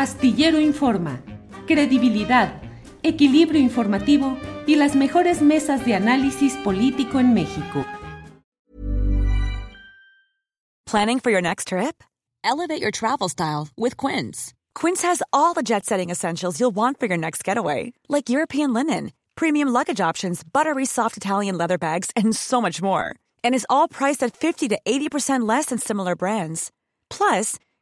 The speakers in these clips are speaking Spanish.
Astillero Informa, credibilidad, equilibrio informativo y las mejores mesas de análisis político en México. Planning for your next trip? Elevate your travel style with Quince. Quince has all the jet-setting essentials you'll want for your next getaway, like European linen, premium luggage options, buttery soft Italian leather bags, and so much more. And is all priced at 50 to 80% less than similar brands. Plus,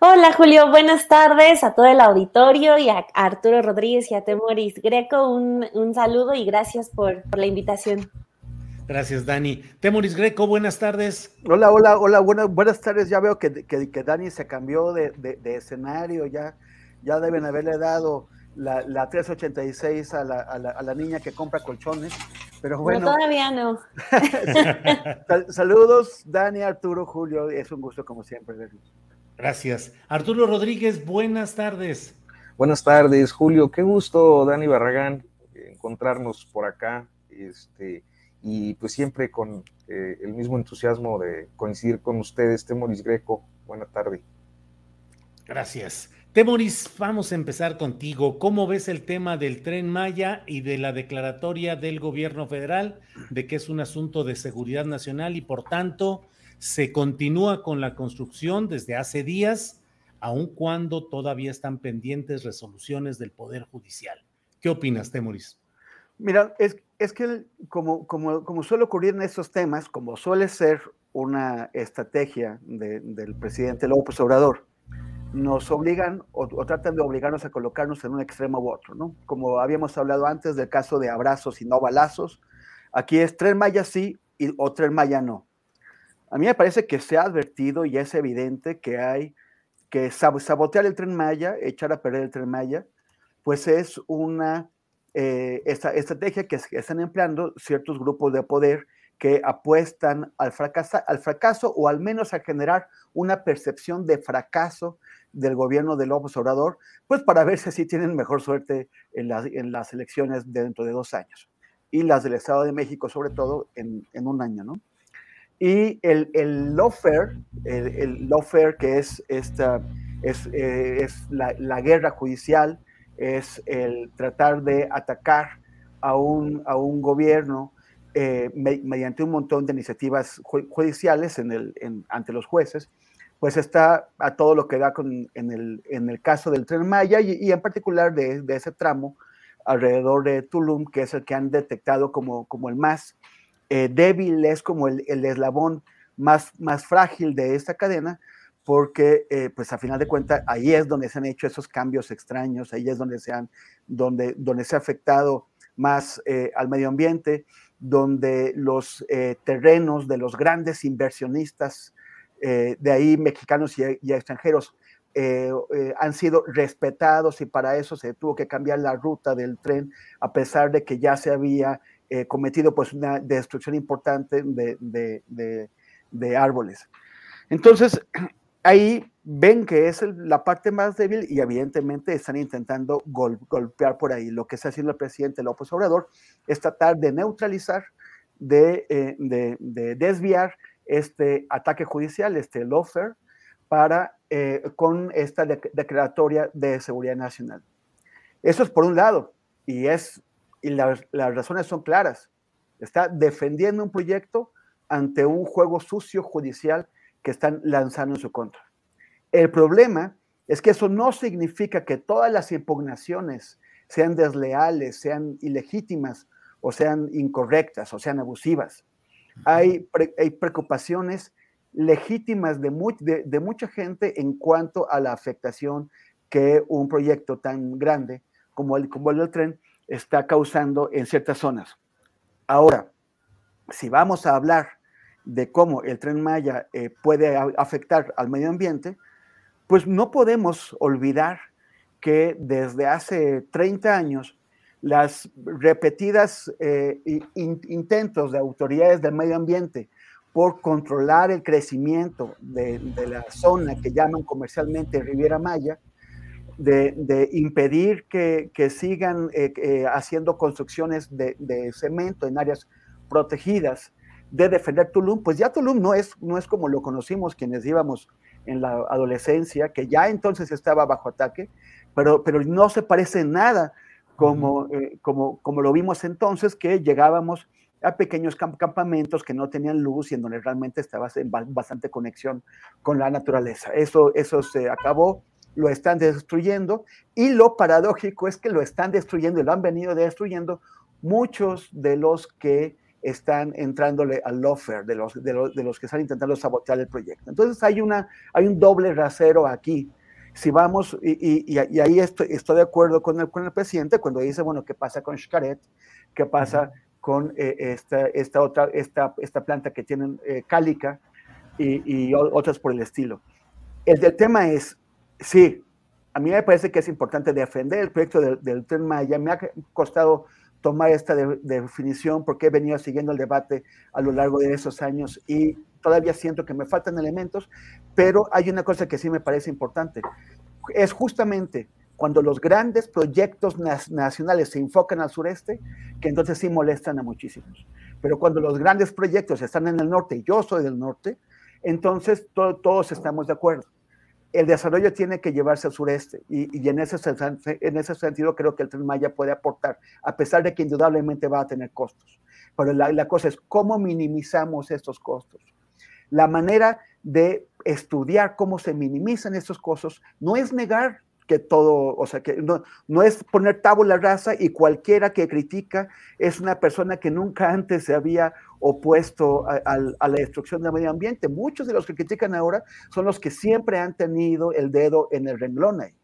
Hola Julio, buenas tardes a todo el auditorio y a Arturo Rodríguez y a Temoris Greco. Un, un saludo y gracias por, por, la invitación. Gracias, Dani. Temoris Greco, buenas tardes. Hola, hola, hola, buenas, buenas tardes. Ya veo que, que, que Dani se cambió de, de, de, escenario, ya, ya deben haberle dado la, la 386 a la, a, la, a la, niña que compra colchones. Pero bueno. No, todavía no. Saludos, Dani, Arturo, Julio. Es un gusto como siempre verlos. Gracias. Arturo Rodríguez, buenas tardes. Buenas tardes, Julio. Qué gusto, Dani Barragán, encontrarnos por acá. Este, y pues siempre con eh, el mismo entusiasmo de coincidir con ustedes, Temoris Greco. Buena tarde. Gracias. Temoris, vamos a empezar contigo. ¿Cómo ves el tema del tren Maya y de la declaratoria del gobierno federal de que es un asunto de seguridad nacional y por tanto se continúa con la construcción desde hace días, aun cuando todavía están pendientes resoluciones del Poder Judicial. ¿Qué opinas, Temoris? Mira, es, es que como, como, como, suele ocurrir en estos temas, como suele ser una estrategia de, del presidente López Obrador, nos obligan o, o, tratan de obligarnos a colocarnos en un extremo u otro, ¿no? Como habíamos hablado antes del caso de abrazos y no balazos, aquí es Tren Maya sí y, o Tren Maya no. A mí me parece que se ha advertido y es evidente que hay que sabotear el tren Maya, echar a perder el tren Maya, pues es una eh, estrategia que, están empleando ciertos grupos de poder que apuestan al fracaso, al fracaso o al menos a generar una percepción de fracaso del gobierno de López Obrador, pues para ver si así tienen mejor suerte en, la, en las elecciones de dentro de dos años y las del Estado de México sobre todo en, en un año, ¿no? Y el, el lawfare, el, el lawfare que es, esta, es, eh, es la, la, guerra judicial, es el tratar de atacar a un, a un gobierno eh, me, mediante un montón de iniciativas ju judiciales en el, en, ante los jueces, pues está a todo lo que da con, en, el, en el caso del tren Maya y, y en particular de, de, ese tramo alrededor de Tulum, que es el que han detectado como, como el más eh, débil, es como el, el, eslabón más, más frágil de esta cadena, porque eh, pues a final de cuentas ahí es donde se han hecho esos cambios extraños, ahí es donde se, han, donde, donde se ha afectado más eh, al medio ambiente, donde los terrenos de los grandes inversionistas, de ahí mexicanos y extranjeros, han sido respetados y para eso se tuvo que cambiar la ruta del tren, a pesar de que ya se había eh, cometido pues una destrucción importante de, de, árboles. Entonces, ahí ven que es la parte más débil y evidentemente están intentando gol, golpear por ahí. Lo que está haciendo el presidente López Obrador es tratar de neutralizar, de, eh, de desviar este ataque judicial, este lawfare, para, eh, con esta declaratoria de seguridad nacional. Eso es por un lado, y es y las, las razones son claras. Está defendiendo un proyecto ante un juego sucio judicial que están lanzando en su contra. El problema es que eso no significa que todas las impugnaciones sean desleales, sean ilegítimas o sean incorrectas o sean abusivas. Hay, pre, hay preocupaciones legítimas de, de, mucha gente en cuanto a la afectación que un proyecto tan grande como el, como el del tren está causando en ciertas zonas. Ahora, si vamos a hablar de cómo el tren Maya eh, puede afectar al medio ambiente, pues no podemos olvidar que desde hace 30 años las repetidas eh, intentos de autoridades del medio ambiente por controlar el crecimiento de, la zona que llaman comercialmente Riviera Maya, de, impedir que, sigan eh, haciendo construcciones de, de, cemento en áreas protegidas, de defender Tulum, pues ya Tulum no es, no es como lo conocimos quienes íbamos en la adolescencia, que ya entonces estaba bajo ataque, pero, pero no se parece nada como, eh, como, como lo vimos entonces, que llegábamos a pequeños campamentos que no tenían luz y en donde realmente estaba en bastante conexión con la naturaleza. Eso, eso se acabó, lo están destruyendo y lo paradójico es que lo están destruyendo y lo han venido destruyendo muchos de los que están entrándole al lofer de los, de, los, de los que están intentando sabotear el proyecto. Entonces hay, una, hay un doble rasero aquí. Si vamos, y, y, ahí estoy, estoy, de acuerdo con el, con el presidente cuando dice, bueno, ¿qué pasa con Xcaret? ¿Qué pasa con eh, esta, esta, otra, esta, esta planta que tienen eh, cálica y, y, otras por el estilo? El tema es, sí, a mí me parece que es importante defender el proyecto del, del Tren Maya. Me ha costado tomar esta definición porque he venido siguiendo el debate a lo largo de esos años y todavía siento que me faltan elementos, pero hay una cosa que sí me parece importante. Es justamente cuando los grandes proyectos nacionales se enfocan al sureste, que entonces sí molestan a muchísimos. Pero cuando los grandes proyectos están en el norte, y yo soy del norte, entonces todos estamos de acuerdo el desarrollo tiene que llevarse al sureste y, en, ese, en ese sentido creo que el Tren Maya puede aportar, a pesar de que indudablemente va a tener costos. Pero la, la cosa es cómo minimizamos estos costos. La manera de estudiar cómo se minimizan estos costos no es negar que todo, o sea, que no, no es poner tabula rasa y cualquiera que critica es una persona que nunca antes se había opuesto a, la destrucción del medio ambiente. Muchos de los que critican ahora son los que siempre han tenido el dedo en el renglón ahí.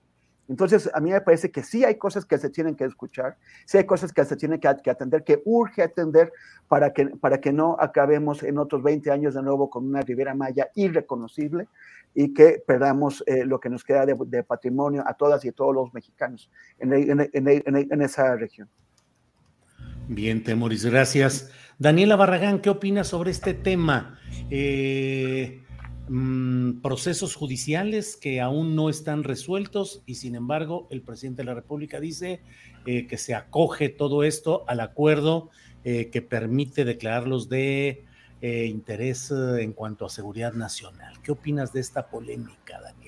Entonces, a mí me parece que sí hay cosas que se tienen que escuchar, sí hay cosas que se tienen que, atender, que urge atender para que, para que no acabemos en otros 20 años de nuevo con una Ribera Maya irreconocible y que perdamos eh, lo que nos queda de, patrimonio a todas y a todos los mexicanos en, esa región. Bien, Temoris, gracias. Daniela Barragán, ¿qué opinas sobre este tema? Eh, mm, procesos judiciales que aún no están resueltos y sin embargo el presidente de la República dice eh, que se acoge todo esto al acuerdo que permite declararlos de eh, interés eh, en cuanto a seguridad nacional. ¿Qué opinas de esta polémica, Daniel?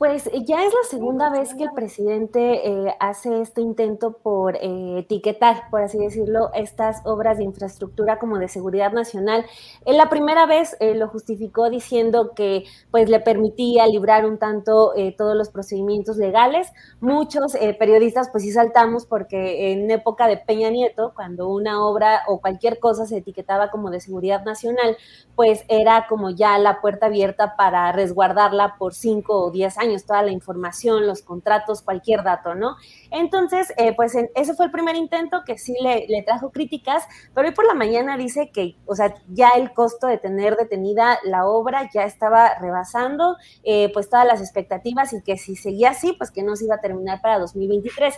Pues eh, ya es la segunda vez que el presidente eh, hace este intento por eh, etiquetar, por así decirlo, estas obras de infraestructura como de seguridad nacional. En la primera vez lo justificó diciendo que pues le permitía librar un tanto todos los procedimientos legales. Muchos periodistas pues sí saltamos porque en época de Peña Nieto, cuando una obra o cualquier cosa se etiquetaba como de seguridad nacional, pues era como ya la puerta abierta para resguardarla por cinco o diez años toda la información, los contratos, cualquier dato, ¿no? Entonces, eh, pues ese fue el primer intento que sí le, trajo críticas, pero hoy por la mañana dice que, o sea, ya el costo de tener detenida la obra ya estaba rebasando, eh, pues todas las expectativas y que si seguía así, pues que no se iba a terminar para 2023.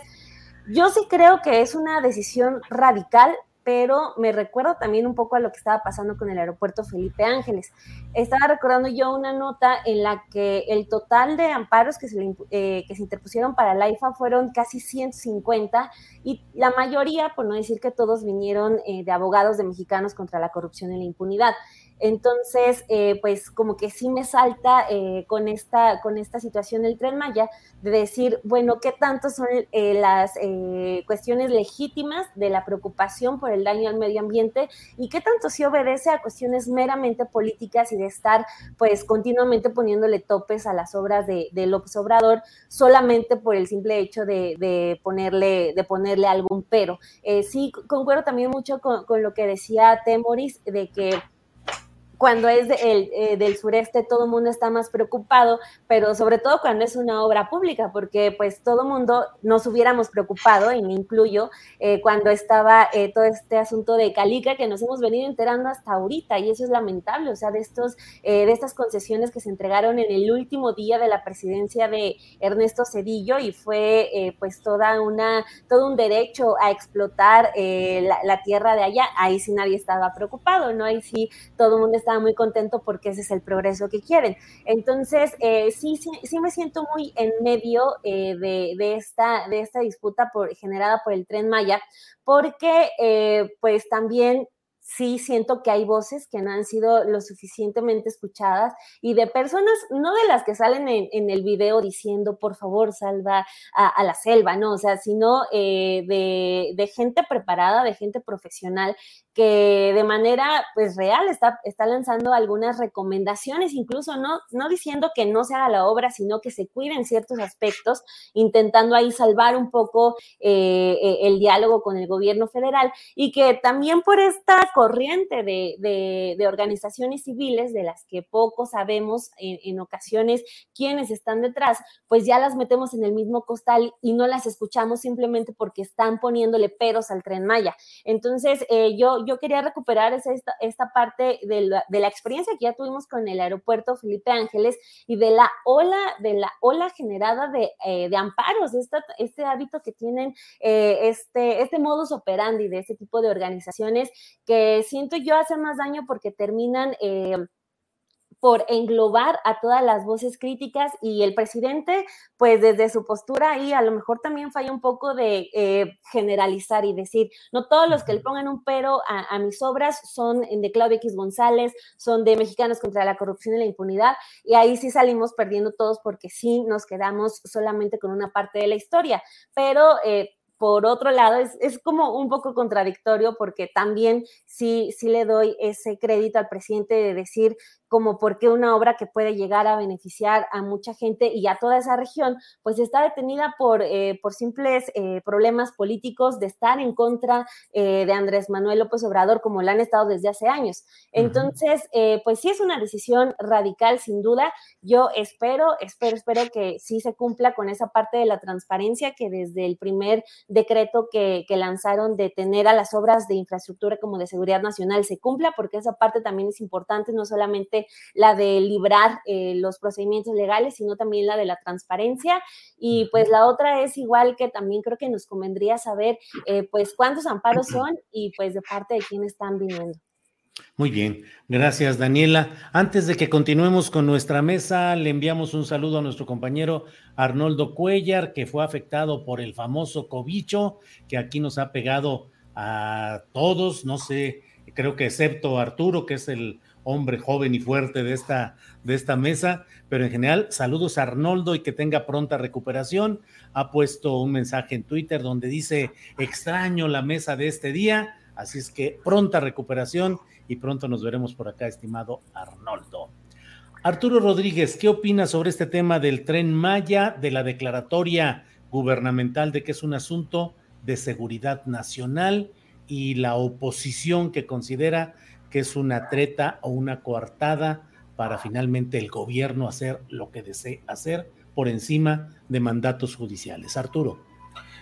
Yo sí creo que es una decisión radical pero me recuerdo también un poco a lo que estaba pasando con el aeropuerto Felipe Ángeles. Estaba recordando yo una nota en la que el total de amparos que se, eh, que se interpusieron para la IFA fueron casi 150 y la mayoría, por no decir que todos, vinieron eh, de abogados de mexicanos contra la corrupción y la impunidad. Entonces, eh, pues como que sí me salta eh, con, esta, con esta situación del tren Maya, de decir, bueno, ¿qué tanto son eh, las cuestiones legítimas de la preocupación por el daño al medio ambiente y qué tanto sí obedece a cuestiones meramente políticas y de estar pues continuamente poniéndole topes a las obras de, López Obrador solamente por el simple hecho de, ponerle, de ponerle algún pero? sí, concuerdo también mucho con, con lo que decía Temoris de que cuando es eh, del sureste todo el mundo está más preocupado, pero sobre todo cuando es una obra pública, porque pues todo el mundo nos hubiéramos preocupado, y me incluyo, eh, cuando estaba eh, todo este asunto de Calica que nos hemos venido enterando hasta ahorita, y eso es lamentable, o sea, de, estos, de estas concesiones que se entregaron en el último día de la presidencia de Ernesto Cedillo, y fue pues toda una, todo un derecho a explotar la, la tierra de allá, ahí sí nadie estaba preocupado, ¿no? Ahí sí todo el mundo estaba muy contento porque ese es el progreso que quieren. Entonces, eh, sí, sí, sí, me siento muy en medio eh, de, esta, de esta disputa por, generada por el tren Maya, porque eh, pues también sí siento que hay voces que no han sido lo suficientemente escuchadas y de personas, no de las que salen en, el video diciendo, por favor, salva a, la selva, no, o sea, sino de, de, gente preparada, de gente profesional que de manera pues real está, está lanzando algunas recomendaciones, incluso no, no diciendo que no se haga la obra, sino que se cuiden ciertos aspectos, intentando ahí salvar un poco eh, eh, el diálogo con el gobierno federal y que también por esta corriente de, de, organizaciones civiles, de las que poco sabemos en, ocasiones quiénes están detrás, pues ya las metemos en el mismo costal y no las escuchamos simplemente porque están poniéndole peros al tren Maya. Entonces, eh, yo, yo quería recuperar esta, esta parte de la, de la, experiencia que ya tuvimos con el aeropuerto Felipe Ángeles y de la ola, de la ola generada de, eh, de amparos, esta, este hábito que tienen, eh, este, este modus operandi de este tipo de organizaciones que siento yo hace más daño porque terminan... Eh, por englobar a todas las voces críticas y el presidente, pues desde su postura ahí a lo mejor también falla un poco de eh, generalizar y decir, no todos los que le pongan un pero a, mis obras son de Claudia X González, son de Mexicanos contra la Corrupción y la Impunidad, y ahí sí salimos perdiendo todos porque sí nos quedamos solamente con una parte de la historia, pero... Eh, por otro lado, es, es, como un poco contradictorio porque también sí, sí le doy ese crédito al presidente de decir como porque una obra que puede llegar a beneficiar a mucha gente y a toda esa región, pues está detenida por, eh, por simples eh, problemas políticos de estar en contra eh, de Andrés Manuel López Obrador, como lo han estado desde hace años. Entonces, pues sí es una decisión radical, sin duda. Yo espero, espero, espero que sí se cumpla con esa parte de la transparencia que desde el primer decreto que, que lanzaron de tener a las obras de infraestructura como de seguridad nacional se cumpla, porque esa parte también es importante, no solamente la de librar eh, los procedimientos legales, sino también la de la transparencia. Y pues la otra es igual que también creo que nos convendría saber eh, pues cuántos amparos son y pues de parte de quién están viniendo. Muy bien, gracias Daniela. Antes de que continuemos con nuestra mesa, le enviamos un saludo a nuestro compañero Arnoldo Cuellar, que fue afectado por el famoso cobicho, que aquí nos ha pegado a todos, no sé, creo que excepto Arturo, que es el hombre joven y fuerte de esta, de esta mesa, pero en general, saludos a Arnoldo y que tenga pronta recuperación. Ha puesto un mensaje en Twitter donde dice, extraño la mesa de este día, así es que pronta recuperación y pronto nos veremos por acá, estimado Arnoldo. Arturo Rodríguez, ¿qué opinas sobre este tema del tren Maya, de la declaratoria gubernamental de que es un asunto de seguridad nacional y la oposición que considera que es una treta o una coartada para finalmente el gobierno hacer lo que desee hacer por encima de mandatos judiciales. Arturo.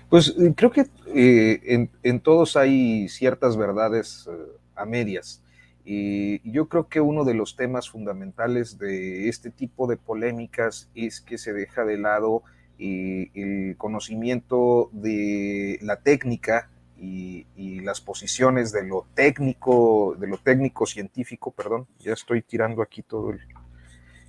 Pues eh, creo que eh, en, todos hay ciertas verdades eh, a medias. Y yo creo que uno de los temas fundamentales de este tipo de polémicas es que se deja de lado el conocimiento de la técnica y, las posiciones de lo técnico, de lo técnico científico, perdón, ya estoy tirando aquí todo el,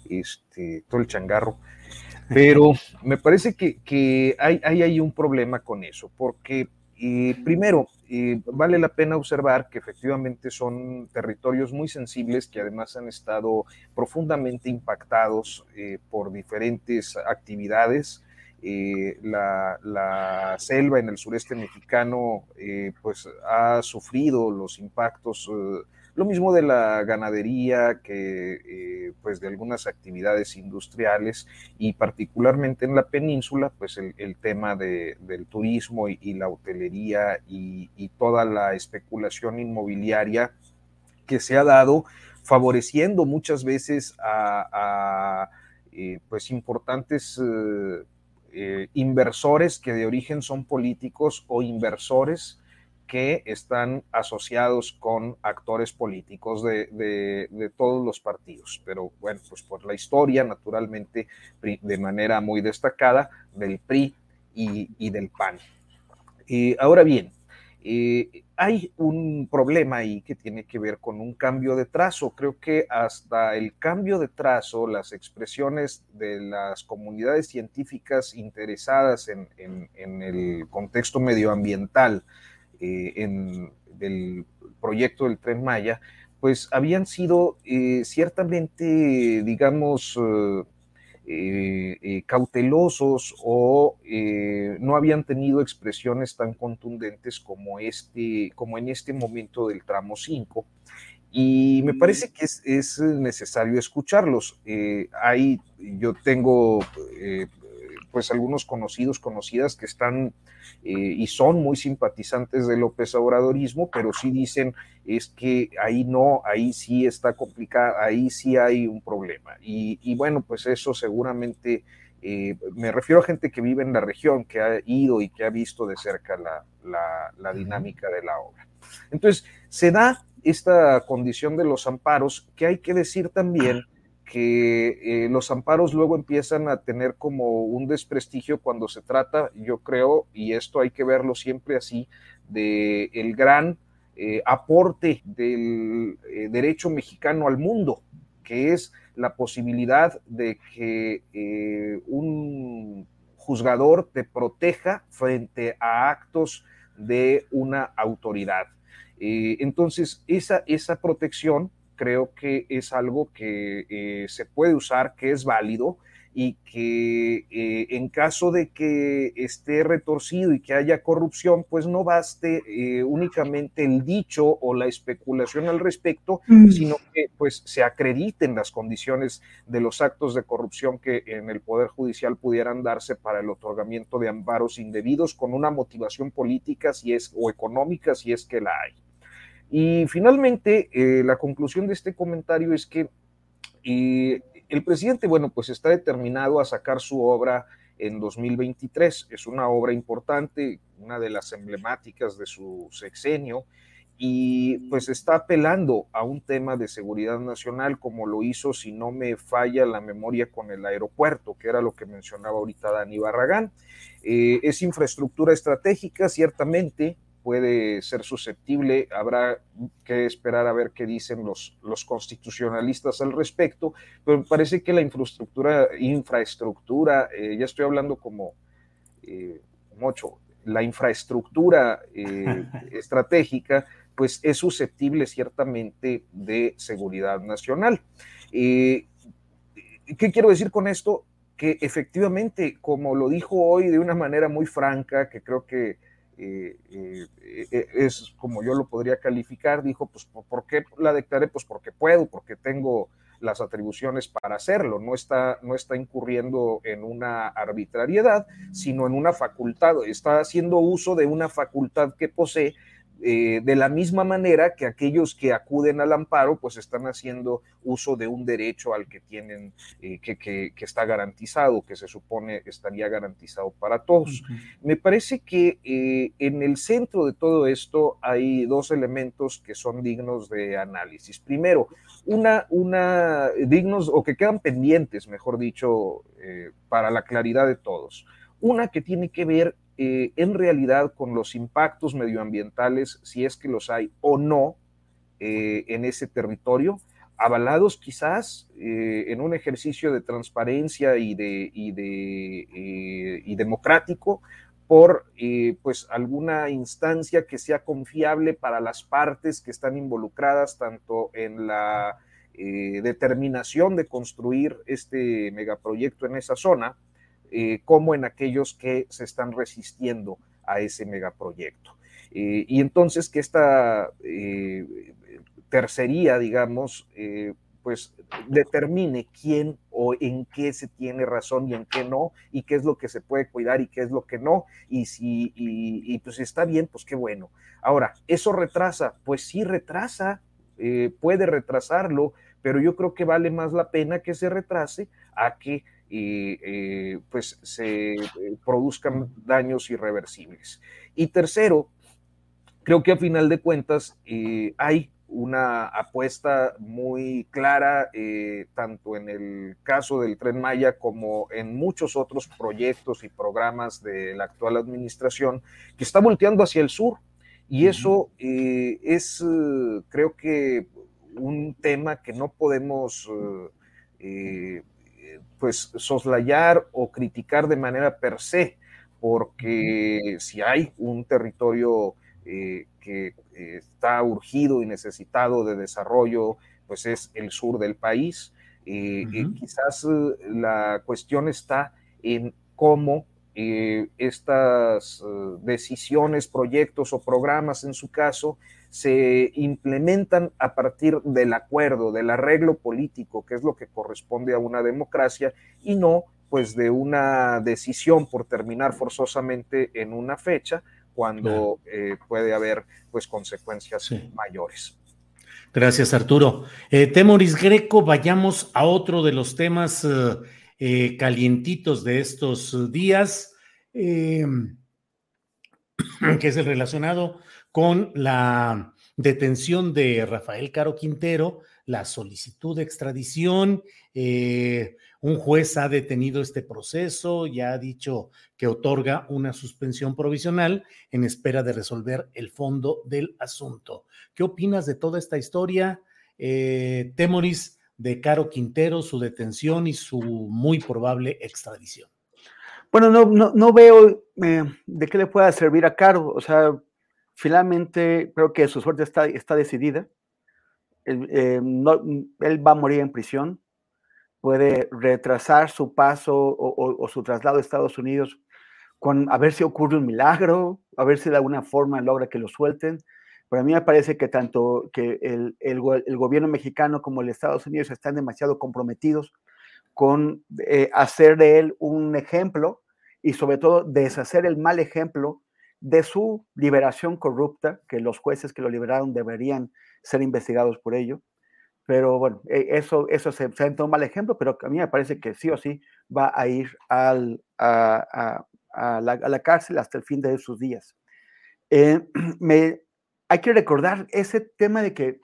este, todo el changarro, pero me parece que, hay, hay, un problema con eso, porque eh, primero, eh, vale la pena observar que efectivamente son territorios muy sensibles que además han estado profundamente impactados eh, por diferentes actividades. Eh, la, selva en el sureste mexicano pues ha sufrido los impactos, lo mismo de la ganadería que pues de algunas actividades industriales y particularmente en la península pues el, tema del turismo y, la hotelería y, toda la especulación inmobiliaria que se ha dado favoreciendo muchas veces a, pues importantes inversores que de origen son políticos o inversores que están asociados con actores políticos de, todos los partidos. Pero bueno, pues por la historia, naturalmente, de manera muy destacada, del PRI y, del PAN. ahora bien, eh, hay un problema ahí que tiene que ver con un cambio de trazo. Creo que hasta el cambio de trazo, las expresiones de las comunidades científicas interesadas en, en el contexto medioambiental, eh, en el proyecto del tren Maya, pues habían sido eh, ciertamente, digamos, eh, cautelosos o no habían tenido expresiones tan contundentes como, este, como en este momento del tramo 5. Y me parece que es, es necesario escucharlos. hay, yo tengo pues algunos conocidos, conocidas que están eh, y son muy simpatizantes del López Obradorismo, pero sí dicen es que ahí no, ahí sí está complicado, ahí sí hay un problema. Y, bueno, pues eso seguramente, eh, me refiero a gente que vive en la región, que ha ido y que ha visto de cerca la, la dinámica de la obra. Entonces, se da esta condición de los amparos, que hay que decir también que eh, los amparos luego empiezan a tener como un desprestigio cuando se trata, yo creo, y esto hay que verlo siempre así, de el gran eh, aporte del eh, derecho mexicano al mundo, que es la posibilidad de que un juzgador te proteja frente a actos de una autoridad. entonces, esa, esa protección creo que es algo que eh, se puede usar, que es válido y que eh, en caso de que esté retorcido y que haya corrupción, pues no baste eh, únicamente el dicho o la especulación al respecto, mm. sino que pues se acrediten las condiciones de los actos de corrupción que en el Poder Judicial pudieran darse para el otorgamiento de amparos indebidos con una motivación política si es, o económica si es que la hay. Y finalmente, eh, la conclusión de este comentario es que eh, el presidente, bueno, pues está determinado a sacar su obra en 2023. Es una obra importante, una de las emblemáticas de su sexenio, y pues está apelando a un tema de seguridad nacional, como lo hizo, si no me falla la memoria, con el aeropuerto, que era lo que mencionaba ahorita Dani Barragán. Eh, es infraestructura estratégica, ciertamente, puede ser susceptible, habrá que esperar a ver qué dicen los, los constitucionalistas al respecto, pero me parece que la infraestructura, infraestructura eh, ya estoy hablando como eh, mucho, la infraestructura eh, estratégica, pues es susceptible ciertamente de seguridad nacional. ¿Qué quiero decir con esto? Que efectivamente, como lo dijo hoy de una manera muy franca, que creo que eh, eh, eh, es como yo lo podría calificar, dijo, pues ¿por qué la declaré? Pues porque puedo, porque tengo las atribuciones para hacerlo, no está, no está incurriendo en una arbitrariedad, sino en una facultad, está haciendo uso de una facultad que posee eh, de la misma manera que aquellos que acuden al amparo, pues están haciendo uso de un derecho al que tienen, eh, que, que, está garantizado, que se supone estaría garantizado para todos. Me parece que eh, en el centro de todo esto hay dos elementos que son dignos de análisis. Primero, una, una dignos o que quedan pendientes, mejor dicho, para la claridad de todos. Una que tiene que ver eh, en realidad con los impactos medioambientales, si es que los hay o no eh, en ese territorio, avalados quizás eh, en un ejercicio de transparencia y, y, de, y democrático por pues alguna instancia que sea confiable para las partes que están involucradas tanto en la determinación de construir este megaproyecto en esa zona, eh, como en aquellos que se están resistiendo a ese megaproyecto. Eh, y entonces que esta eh, tercería, digamos, pues determine quién o en qué se tiene razón y en qué no, y qué es lo que se puede cuidar y qué es lo que no, y si y, pues está bien, pues qué bueno. Ahora, ¿eso retrasa? Pues sí retrasa, eh, puede retrasarlo, pero yo creo que vale más la pena que se retrase a que eh, pues se produzcan daños irreversibles. Y tercero, creo que a final de cuentas hay una apuesta muy clara, eh, tanto en el caso del tren Maya como en muchos otros proyectos y programas de la actual administración, que está volteando hacia el sur. Y eso eh, es, eh, creo que, un tema que no podemos pues soslayar o criticar de manera per se, porque si hay un territorio que eh, está urgido y necesitado de desarrollo, pues es el sur del país. Eh, eh, quizás la cuestión está en cómo estas decisiones, proyectos o programas, en su caso, se implementan a partir del acuerdo, del arreglo político, que es lo que corresponde a una democracia, y no pues de una decisión por terminar forzosamente en una fecha cuando eh, puede haber pues consecuencias mayores. Gracias, Arturo. Eh, Temoris Greco, vayamos a otro de los temas eh, calientitos de estos días, que es el relacionado con la detención de Rafael Caro Quintero, la solicitud de extradición, un juez ha detenido este proceso, ya ha dicho que otorga una suspensión provisional en espera de resolver el fondo del asunto. ¿Qué opinas de toda esta historia, eh, Temoris, de Caro Quintero, su detención y su muy probable extradición? Bueno, no, no, veo eh, de qué le pueda servir a Caro. O sea, finalmente creo que su suerte está, está decidida. Él, eh, él va a morir en prisión puede retrasar su paso o, su traslado a Estados Unidos con a ver si ocurre un milagro, a ver si de alguna forma logra que lo suelten. Pero a mí me parece que tanto que el, el, gobierno mexicano como el Estados Unidos están demasiado comprometidos con eh, hacer de él un ejemplo y sobre todo deshacer el mal ejemplo de su liberación corrupta, que los jueces que lo liberaron deberían ser investigados por ello, pero bueno, e, eso, eso se, se un mal ejemplo, pero a mí me parece que sí o sí va a ir al, a, a, la, a, la, cárcel hasta el fin de sus días. Eh, me, hay que recordar ese tema de que,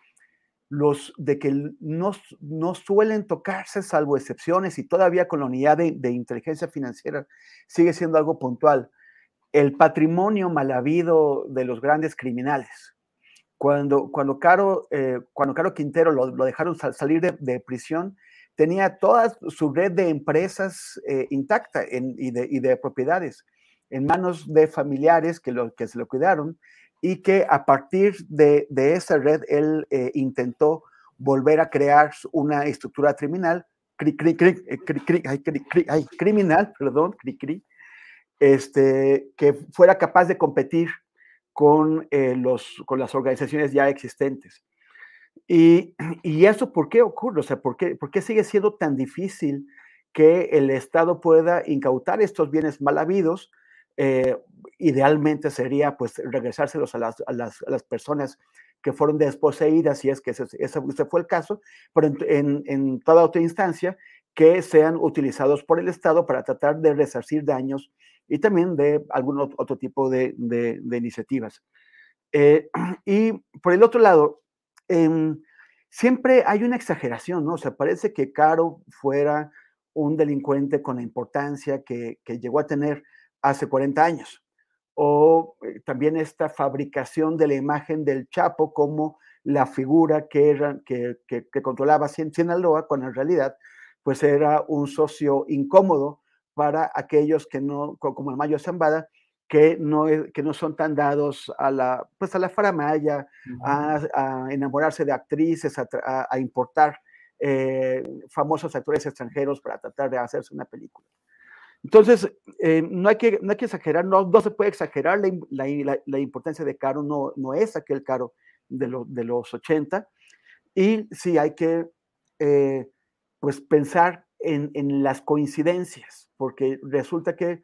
los, de que no, no suelen tocarse salvo excepciones y todavía con la unidad de, inteligencia financiera sigue siendo algo puntual. El patrimonio mal habido de los grandes criminales cuando, cuando, Caro, eh, cuando Caro Quintero lo, dejaron salir de, prisión, tenía toda su red de empresas eh, intacta y, de, y, de, propiedades en manos de familiares que, lo, que se lo cuidaron y que a partir de, de esa red él eh, intentó volver a crear una estructura criminal, cri, cri, cri, criminal, perdón, este, que fuera capaz de competir con, eh, los, con las organizaciones ya existentes. Y, y, eso por qué ocurre? O sea, ¿por qué, ¿por qué sigue siendo tan difícil que el Estado pueda incautar estos bienes mal habidos? Eh, idealmente sería pues regresárselos a las, a las, las, personas que fueron desposeídas, si es que ese, ese, fue el caso, pero en, en, en, toda otra instancia que sean utilizados por el Estado para tratar de resarcir daños y también de algún otro tipo de, de, iniciativas. Eh, y por el otro lado, eh, siempre hay una exageración, ¿no? O sea, parece que Caro fuera un delincuente con la importancia que, que llegó a tener hace 40 años. O eh, también esta fabricación de la imagen del Chapo como la figura que, era, que, que, que controlaba Sinaloa, cuando en realidad pues era un socio incómodo para aquellos que no, como el Mayo Zambada, que no, que no son tan dados a la, pues a la faramaya, a, a, enamorarse de actrices, a, a importar eh, famosos actores extranjeros para tratar de hacerse una película. Entonces, eh, no, hay que, no hay que exagerar, no, no se puede exagerar la, la, la, importancia de Caro, no, no es aquel Caro de, lo, de los 80, y sí hay que eh, pues pensar en, en las coincidencias porque resulta que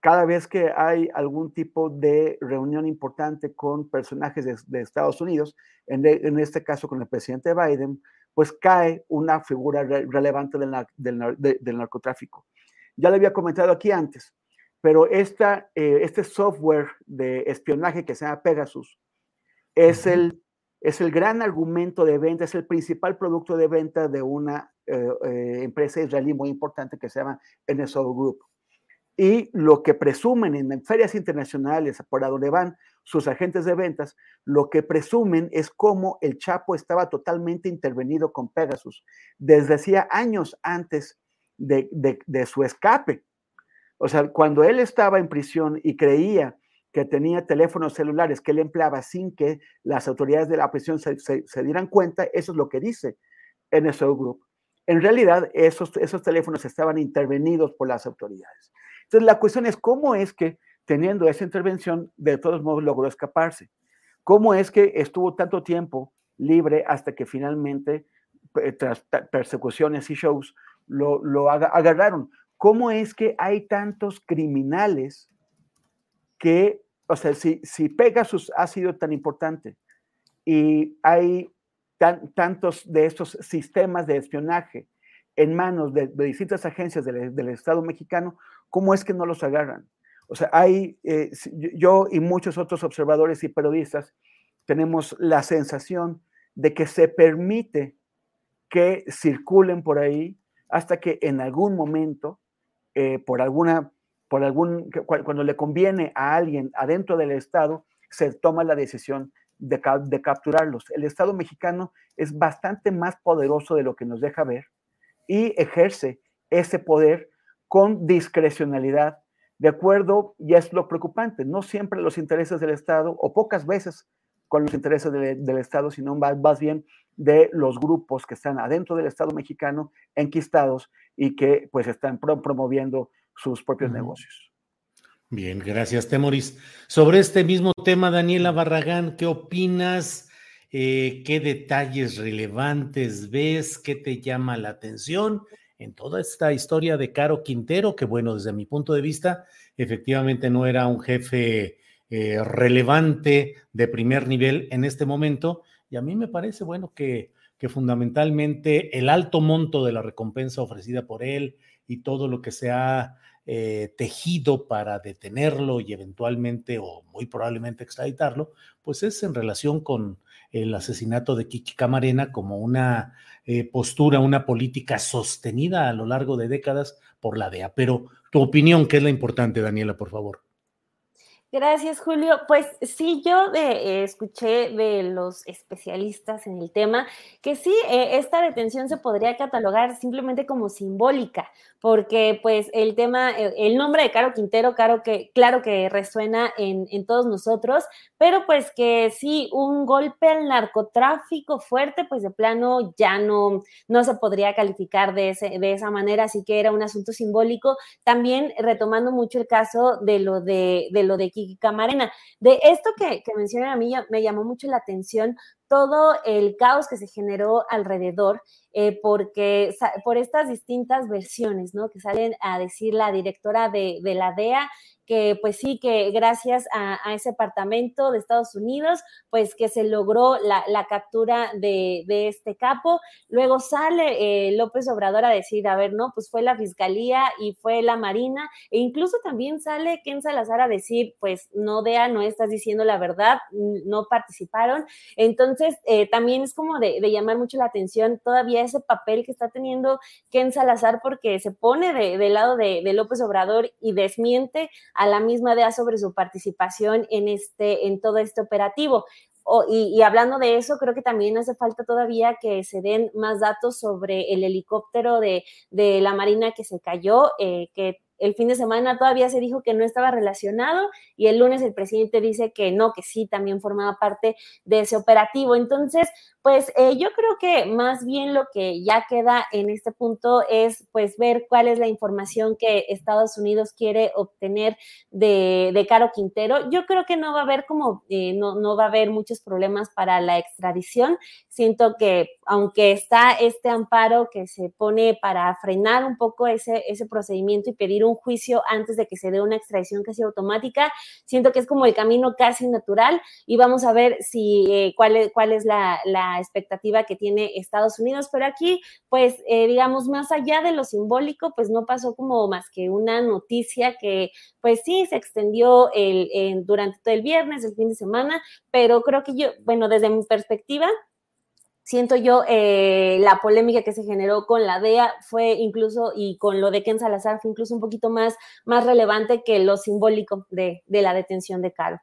cada vez que hay algún tipo de reunión importante con personajes de, Estados Unidos, en, este caso con el presidente Biden, pues cae una figura relevante del, narcotráfico. Ya lo había comentado aquí antes, pero esta, eh, este software de espionaje que se llama Pegasus es el, es el gran argumento de venta, es el principal producto de venta de una eh, eh, empresa israelí muy importante que se llama NSO Group. Y lo que presumen en ferias internacionales, por donde van sus agentes de ventas, lo que presumen es cómo el Chapo estaba totalmente intervenido con Pegasus desde hacía años antes de, de su escape. O sea, cuando él estaba en prisión y creía que tenía teléfonos celulares que él empleaba sin que las autoridades de la prisión se, se, dieran cuenta, eso es lo que dice NSO Group. En realidad, esos, esos teléfonos estaban intervenidos por las autoridades. Entonces, la cuestión es cómo es que, teniendo esa intervención, de todos modos logró escaparse. ¿Cómo es que estuvo tanto tiempo libre hasta que finalmente, eh, tras persecuciones y shows, lo, lo agarraron? ¿Cómo es que hay tantos criminales que, o sea, si, si Pegasus ha sido tan importante y hay tantos de estos sistemas de espionaje en manos de, distintas agencias del, Estado mexicano, ¿cómo es que no los agarran? O sea, hay, eh, yo y muchos otros observadores y periodistas tenemos la sensación de que se permite que circulen por ahí hasta que en algún momento, eh, por alguna por algún, cuando le conviene a alguien adentro del Estado, se toma la decisión de, de, capturarlos. El Estado mexicano es bastante más poderoso de lo que nos deja ver y ejerce ese poder con discrecionalidad, de acuerdo, y es lo preocupante, no siempre los intereses del Estado, o pocas veces con los intereses del Estado, sino más, más bien de los grupos que están adentro del Estado mexicano, enquistados y que pues están promoviendo sus propios negocios. Bien, gracias, Temoris. Sobre este mismo tema, Daniela Barragán, ¿qué opinas? Eh, ¿Qué detalles relevantes ves? ¿Qué te llama la atención en toda esta historia de Caro Quintero? Que bueno, desde mi punto de vista, efectivamente no era un jefe eh, relevante de primer nivel en este momento. Y a mí me parece, bueno, que, que fundamentalmente el alto monto de la recompensa ofrecida por él, y todo lo que se ha eh, tejido para detenerlo y eventualmente o muy probablemente extraditarlo, pues es en relación con el asesinato de Kiki Camarena como una eh, postura, una política sostenida a lo largo de décadas por la DEA. Pero tu opinión, ¿qué es la importante, Daniela, por favor? Gracias, Julio. Pues sí, yo eh, escuché de los especialistas en el tema que sí, eh, esta detención se podría catalogar simplemente como simbólica, porque pues el tema, eh, el nombre de Caro Quintero, claro que, claro que resuena en, en, todos nosotros, pero pues que sí, un golpe al narcotráfico fuerte, pues de plano ya no, no se podría calificar de, ese, de esa manera, así que era un asunto simbólico. También retomando mucho el caso de lo de, de lo de Camarena. De esto que, que mencionan a mí me llamó mucho la atención todo el caos que se generó alrededor, eh, porque por estas distintas versiones, ¿no? Que salen a decir la directora de, de la DEA que pues sí, que gracias a, ese departamento de Estados Unidos, pues que se logró la, captura de, este capo. Luego sale eh, López Obrador a decir, a ver, no, pues fue la Fiscalía y fue la Marina, e incluso también sale Ken Salazar a decir, pues no, Dea, no estás diciendo la verdad, no participaron. Entonces, eh, también es como de, llamar mucho la atención todavía ese papel que está teniendo Ken Salazar porque se pone del lado de, de López Obrador y desmiente a la misma idea sobre su participación en, este, en todo este operativo. y, hablando de eso, creo que también hace falta todavía que se den más datos sobre el helicóptero de, la Marina que se cayó, eh, que el fin de semana todavía se dijo que no estaba relacionado y el lunes el presidente dice que no, que sí, también formaba parte de ese operativo. Entonces, Pues eh, yo creo que más bien lo que ya queda en este punto es pues ver cuál es la información que Estados Unidos quiere obtener de, de Caro Quintero. Yo creo que no va a haber como, eh, no, no va a haber muchos problemas para la extradición. Siento que aunque está este amparo que se pone para frenar un poco ese, ese procedimiento y pedir un juicio antes de que se dé una extradición casi automática, siento que es como el camino casi natural y vamos a ver si eh, cuál es, cuál es la, la expectativa que tiene Estados Unidos, pero aquí, pues, eh, digamos, más allá de lo simbólico, pues no pasó como más que una noticia que, pues sí, se extendió el, durante todo el viernes, el fin de semana, pero creo que yo, bueno, desde mi perspectiva, siento yo eh, la polémica que se generó con la DEA fue incluso, y con lo de Ken Salazar, fue incluso un poquito más, más relevante que lo simbólico de, de la detención de Caro.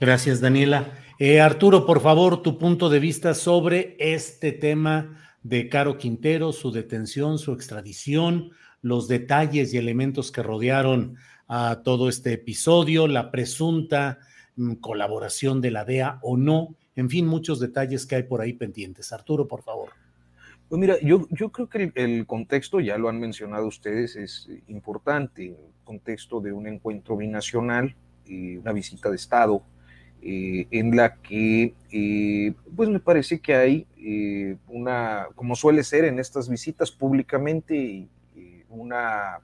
Gracias, Daniela. Eh, Arturo, por favor, tu punto de vista sobre este tema de Caro Quintero, su detención, su extradición, los detalles y elementos que rodearon a todo este episodio, la presunta mm, colaboración de la DEA o no, en fin, muchos detalles que hay por ahí pendientes. Arturo, por favor. Pues mira, yo, yo creo que el, el, contexto, ya lo han mencionado ustedes, es importante, el contexto de un encuentro binacional y una visita de Estado eh, en la que eh, pues me parece que hay eh, una, como suele ser en estas visitas públicamente, una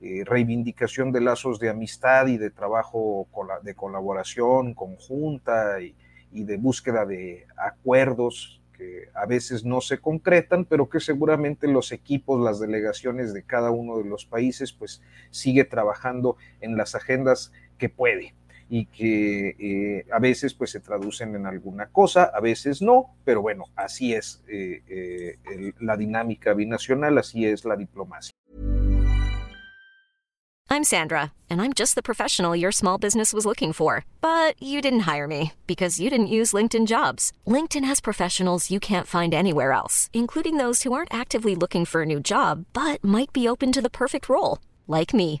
reivindicación de lazos de amistad y de trabajo de colaboración conjunta y, y de búsqueda de acuerdos que a veces no se concretan, pero que seguramente los equipos, las delegaciones de cada uno de los países, pues sigue trabajando en las agendas que puede y que eh, a veces pues se traducen en alguna cosa, a veces no, pero bueno, así es eh, eh, el, la dinámica binacional, así es la diplomacia. I'm Sandra, and I'm just the professional your small business was looking for. But you didn't hire me because you didn't use LinkedIn jobs. LinkedIn has professionals you can't find anywhere else, including those who aren't actively looking for a new job, but might be open to the perfect role, like me.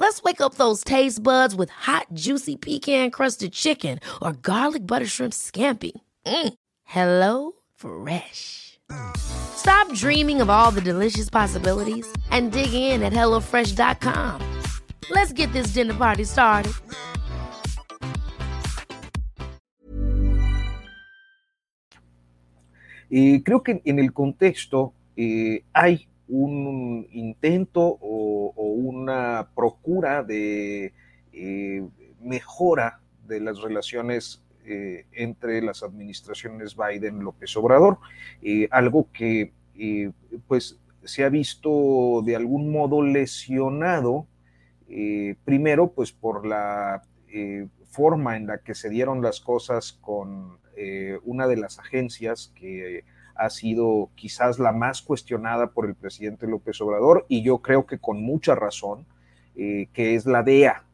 Let's wake up those taste buds with hot, juicy pecan crusted chicken or garlic butter shrimp scampi. Mm. Hello Fresh. Stop dreaming of all the delicious possibilities and dig in at HelloFresh.com. Let's get this dinner party started. Y creo que en el contexto eh, hay un intento o, una procura de eh, mejora de las relaciones eh, entre las administraciones Biden-López Obrador, eh, algo que pues se ha visto de algún modo lesionado, primero pues por la forma en la que se dieron las cosas con una de las agencias que ha sido quizás la más cuestionada por el presidente López Obrador y yo creo que con mucha razón, eh, que es la DEA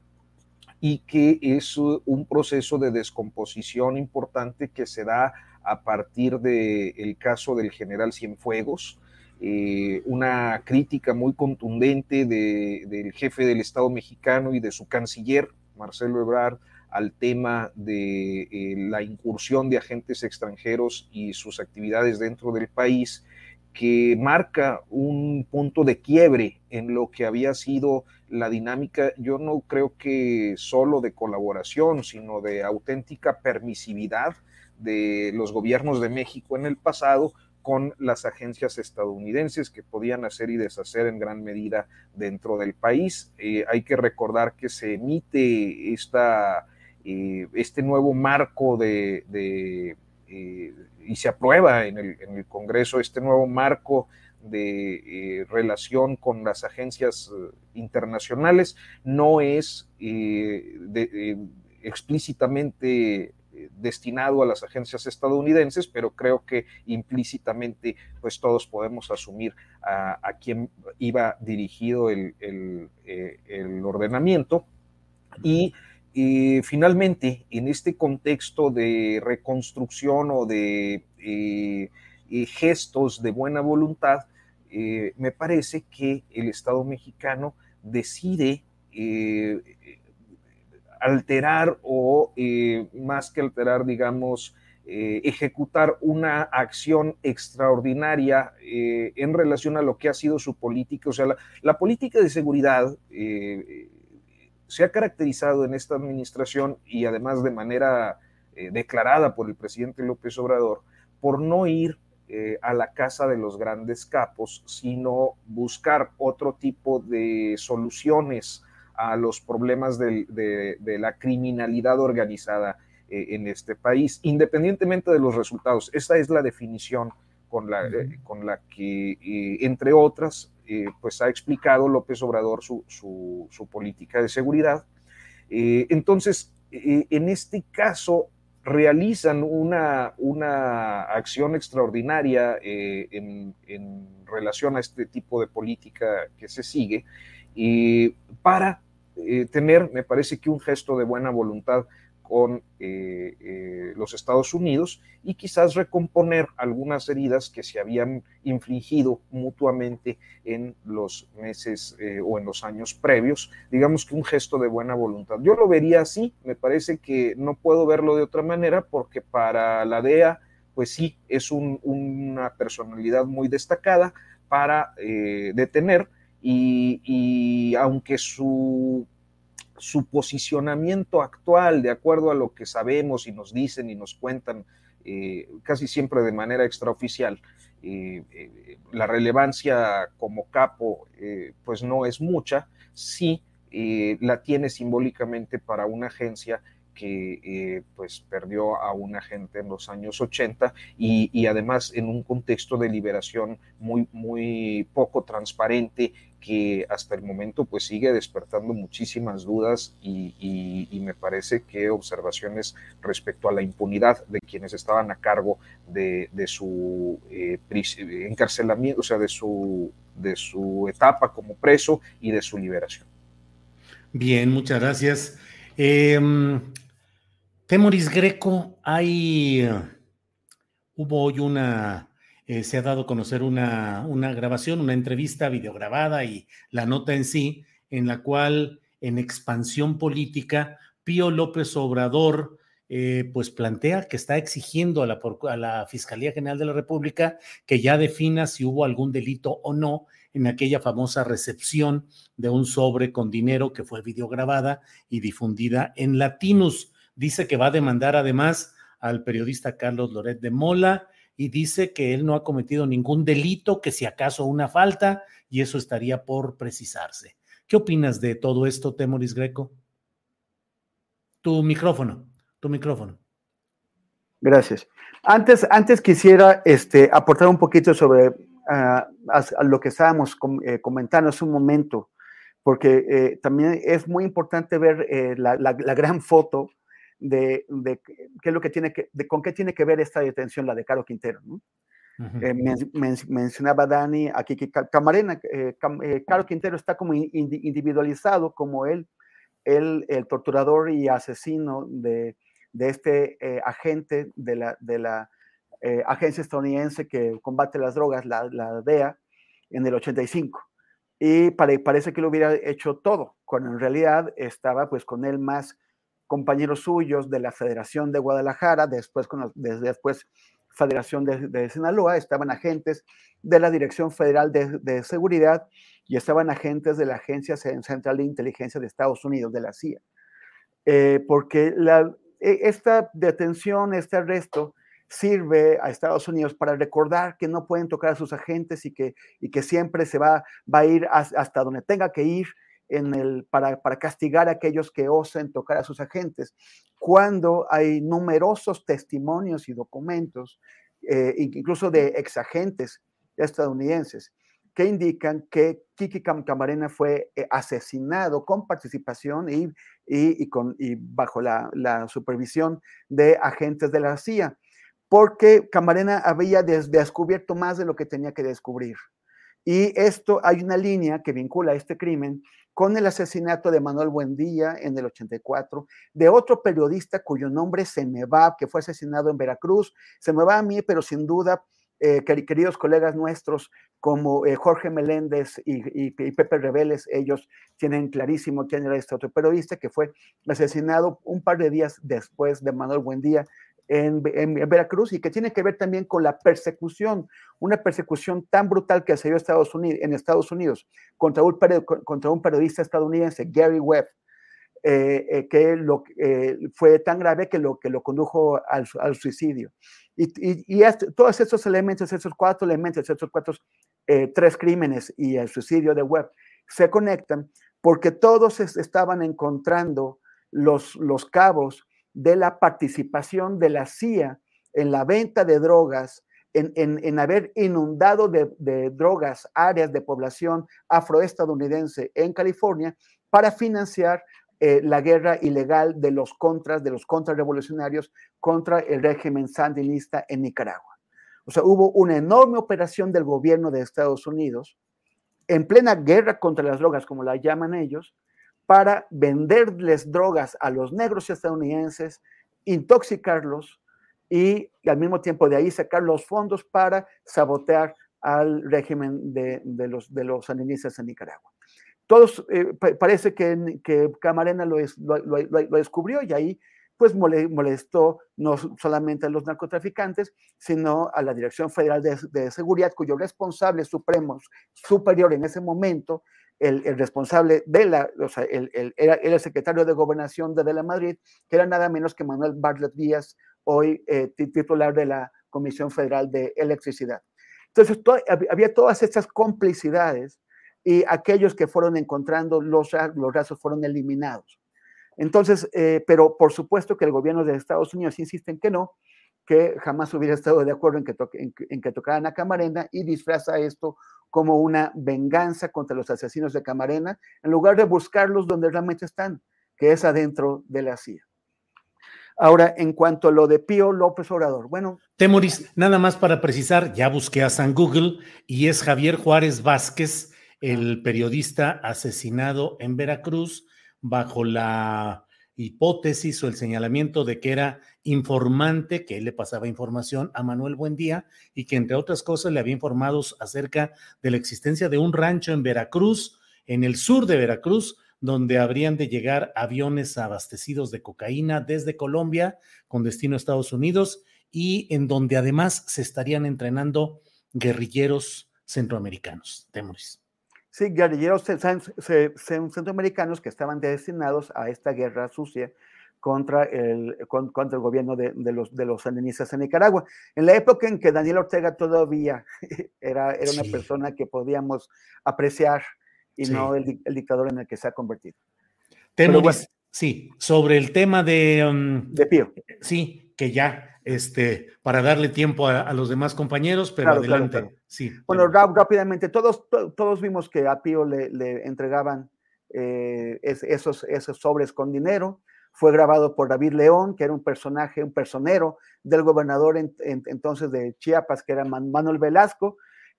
y que es un proceso de descomposición importante que se da a partir del el caso del general Cienfuegos, eh, una crítica muy contundente de, del jefe del Estado mexicano y de su canciller, Marcelo Ebrard, al tema de eh, la incursión de agentes extranjeros y sus actividades dentro del país, que marca un punto de quiebre en lo que había sido la dinámica, yo no creo que solo de colaboración, sino de auténtica permisividad de los gobiernos de México en el pasado con las agencias estadounidenses que podían hacer y deshacer en gran medida dentro del país. Eh, hay que recordar que se emite esta eh, este nuevo marco de, eh, y se aprueba en el, en el, Congreso este nuevo marco de eh, relación con las agencias internacionales no es explícitamente destinado a las agencias estadounidenses, pero creo que implícitamente pues todos podemos asumir a, quién iba dirigido el, ordenamiento. Y finalmente, en este contexto de reconstrucción o de gestos de buena voluntad, me parece que el Estado mexicano decide eh, alterar o eh, más que alterar, digamos, eh, ejecutar una acción extraordinaria en relación a lo que ha sido su política. O sea, la, política de seguridad se ha caracterizado en esta administración y además de manera declarada por el presidente López Obrador por no ir a la casa de los grandes capos, sino buscar otro tipo de soluciones a los problemas de, la criminalidad organizada eh, en este país, independientemente de los resultados. Esa es la definición con la, eh, con la que, eh, entre otras, pues ha explicado López Obrador su, su política de seguridad. entonces, en este caso, realizan una, una acción extraordinaria en, en, relación a este tipo de política que se sigue para eh, tener, me parece que un gesto de buena voluntad con eh, eh, los Estados Unidos y quizás recomponer algunas heridas que se habían infligido mutuamente en los meses o en los años previos. Digamos que un gesto de buena voluntad. Yo lo vería así, me parece que no puedo verlo de otra manera porque para la DEA, pues sí, es una personalidad muy destacada para detener y, aunque su, su, posicionamiento actual, de acuerdo a lo que sabemos y nos dicen y nos cuentan, eh, casi siempre de manera extraoficial, eh, eh, la relevancia como capo pues no es mucha, sí la tiene simbólicamente para una agencia que pues perdió a un agente en los años 80 y, además en un contexto de liberación muy, muy poco transparente que hasta el momento pues sigue despertando muchísimas dudas y, me parece que observaciones respecto a la impunidad de quienes estaban a cargo de, su eh, encarcelamiento, o sea, de su, de su etapa como preso y de su liberación. Bien, muchas gracias. Em, Temoris Greco, hay, hubo hoy una, eh, se ha dado a conocer una, una grabación, una entrevista videograbada y la nota en sí, en la cual en expansión política, Pío López Obrador, eh, pues plantea que está exigiendo a la, a la, Fiscalía General de la República que ya defina si hubo algún delito o no en aquella famosa recepción de un sobre con dinero que fue videograbada y difundida en Latinus. Dice que va a demandar además al periodista Carlos Loret de Mola y dice que él no ha cometido ningún delito, que si acaso una falta, y eso estaría por precisarse. ¿Qué opinas de todo esto, Temoris Greco? Tu micrófono, tu micrófono. Gracias. Antes, antes quisiera este, aportar un poquito sobre ah, lo que estábamos eh, comentando hace un momento, porque eh, también es muy importante ver eh, la, gran foto de, qué es lo que tiene que, de con qué tiene que ver esta detención, la de Caro Quintero. Eh, mencionaba Dani aquí que Camarena, eh, eh, Caro Quintero está como individualizado como él, el torturador y asesino de, de este agente de la, de la agencia estadounidense que combate las drogas, la, la DEA, en el 85 y parece que lo hubiera hecho todo, cuando en realidad estaba pues con él más compañeros suyos de la Federación de Guadalajara, después, con después Federación de, Sinaloa, estaban agentes de la Dirección Federal de, Seguridad y estaban agentes de la Agencia Central de Inteligencia de Estados Unidos, de la CIA. Eh, porque e, esta detención, este arresto, sirve a Estados Unidos para recordar que no pueden tocar a sus agentes y que, y que siempre se va, va a ir hasta donde tenga que ir en el, para, para, castigar a aquellos que osen tocar a sus agentes, cuando hay numerosos testimonios y documentos, eh, incluso de exagentes estadounidenses, que indican que Kiki Camarena fue eh, asesinado con participación y, y, con, y bajo la, la, supervisión de agentes de la CIA, porque Camarena había descubierto más de lo que tenía que descubrir. Y esto, hay una línea que vincula este crimen con el asesinato de Manuel Buendía en el 84, de otro periodista cuyo nombre se me va, que fue asesinado en Veracruz. Se me va a mí, pero sin duda, eh, queridos colegas nuestros como eh, Jorge Meléndez y, Pepe Reveles, ellos tienen clarísimo quién era este otro periodista que fue asesinado un par de días después de Manuel Buendía en, Veracruz y que tiene que ver también con la persecución, una persecución tan brutal que se dio Estados Unidos, en Estados Unidos contra un, contra un periodista estadounidense, Gary Webb, eh, eh, que lo, eh, fue tan grave que lo, que lo condujo al, al suicidio. Y, y, este, todos estos elementos, esos cuatro elementos, esos cuatro, tres crímenes y el suicidio de Webb se conectan porque todos estaban encontrando los, los cabos de la participación de la CIA en la venta de drogas, en, haber inundado de, drogas áreas de población afroestadounidense en California para financiar eh, la guerra ilegal de los contras, de los contrarrevolucionarios contra el régimen sandinista en Nicaragua. O sea, hubo una enorme operación del gobierno de Estados Unidos en plena guerra contra las drogas, como la llaman ellos, para venderles drogas a los negros estadounidenses, intoxicarlos y, al mismo tiempo de ahí sacar los fondos para sabotear al régimen de, los, de los sandinistas en Nicaragua. Todos, eh, parece que, que Camarena lo, lo, descubrió y ahí pues molestó no solamente a los narcotraficantes, sino a la Dirección Federal de, de Seguridad, cuyo responsable supremo, superior en ese momento, el, responsable de la, o sea, el, era, el secretario de gobernación de, de, la Madrid, que era nada menos que Manuel Bartlett Díaz, hoy eh, titular de la Comisión Federal de Electricidad. Entonces, había todas estas complicidades y aquellos que fueron encontrando los, los fueron eliminados. Entonces, eh, pero por supuesto que el gobierno de Estados Unidos insiste en que no, que jamás hubiera estado de acuerdo en que, en, en que tocaran a Camarena y disfraza esto como una venganza contra los asesinos de Camarena, en lugar de buscarlos donde realmente están, que es adentro de la CIA. Ahora, en cuanto a lo de Pío López Obrador, bueno. Temoris, nada más para precisar, ya busqué a San Google y es Javier Juárez Vázquez, el periodista asesinado en Veracruz bajo la hipótesis o el señalamiento de que era informante, que él le pasaba información a Manuel Buendía y que entre otras cosas le había informado acerca de la existencia de un rancho en Veracruz, en el sur de Veracruz, donde habrían de llegar aviones abastecidos de cocaína desde Colombia con destino a Estados Unidos y en donde además se estarían entrenando guerrilleros centroamericanos. Temoris. Sí, guerrilleros centroamericanos que estaban destinados a esta guerra sucia contra el, contra el gobierno de, los, de los sandinistas en Nicaragua. En la época en que Daniel Ortega todavía era, era una persona que podíamos apreciar y no el, dictador en el que se ha convertido. Sí, sobre el tema de... Um, de Pío. Sí, que ya este, para darle tiempo a, los demás compañeros, pero adelante. Sí, bueno, rápidamente, todos, todos vimos que a Pío le, entregaban eh, esos, esos sobres con dinero. Fue grabado por David León, que era un personaje, un personero del gobernador entonces de Chiapas, que era Manuel Velasco.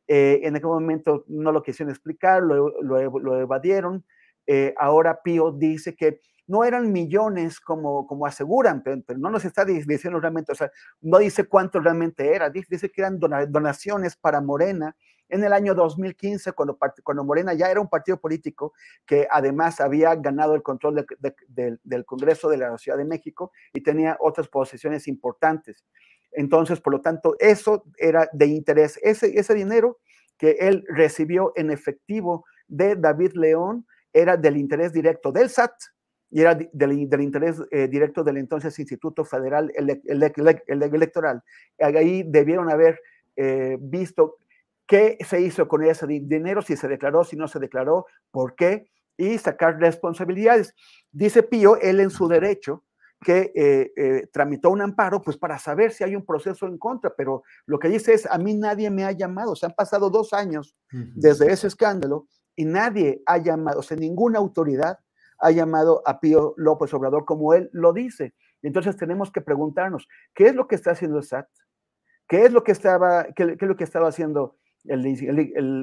Eh, en aquel momento no lo quisieron explicar, lo, lo, evadieron. Eh, ahora Pío dice que no eran millones como, como aseguran, pero, no nos está diciendo realmente, o sea, no dice cuánto realmente era, dice que eran donaciones para Morena en el año 2015, cuando, cuando Morena ya era un partido político que además había ganado el control del Congreso de la Ciudad de México y tenía otras posiciones importantes. Entonces, por lo tanto, eso era de interés. Ese, ese dinero que él recibió en efectivo de David León era del interés directo del SAT, y era del, interés eh, directo del entonces Instituto Federal Electoral. Ahí debieron haber eh, visto qué se hizo con ese dinero, si se declaró, si no se declaró, por qué, y sacar responsabilidades. Dice Pío, él en su derecho, que eh, eh, tramitó un amparo, pues para saber si hay un proceso en contra, pero lo que dice es, a mí nadie me ha llamado, se han pasado dos años desde ese escándalo y nadie ha llamado, o sea, ninguna autoridad ha llamado a Pío López Obrador como él lo dice. Entonces tenemos que preguntarnos, ¿qué es lo que está haciendo el SAT? ¿Qué es lo que estaba, qué, es lo que estaba haciendo el,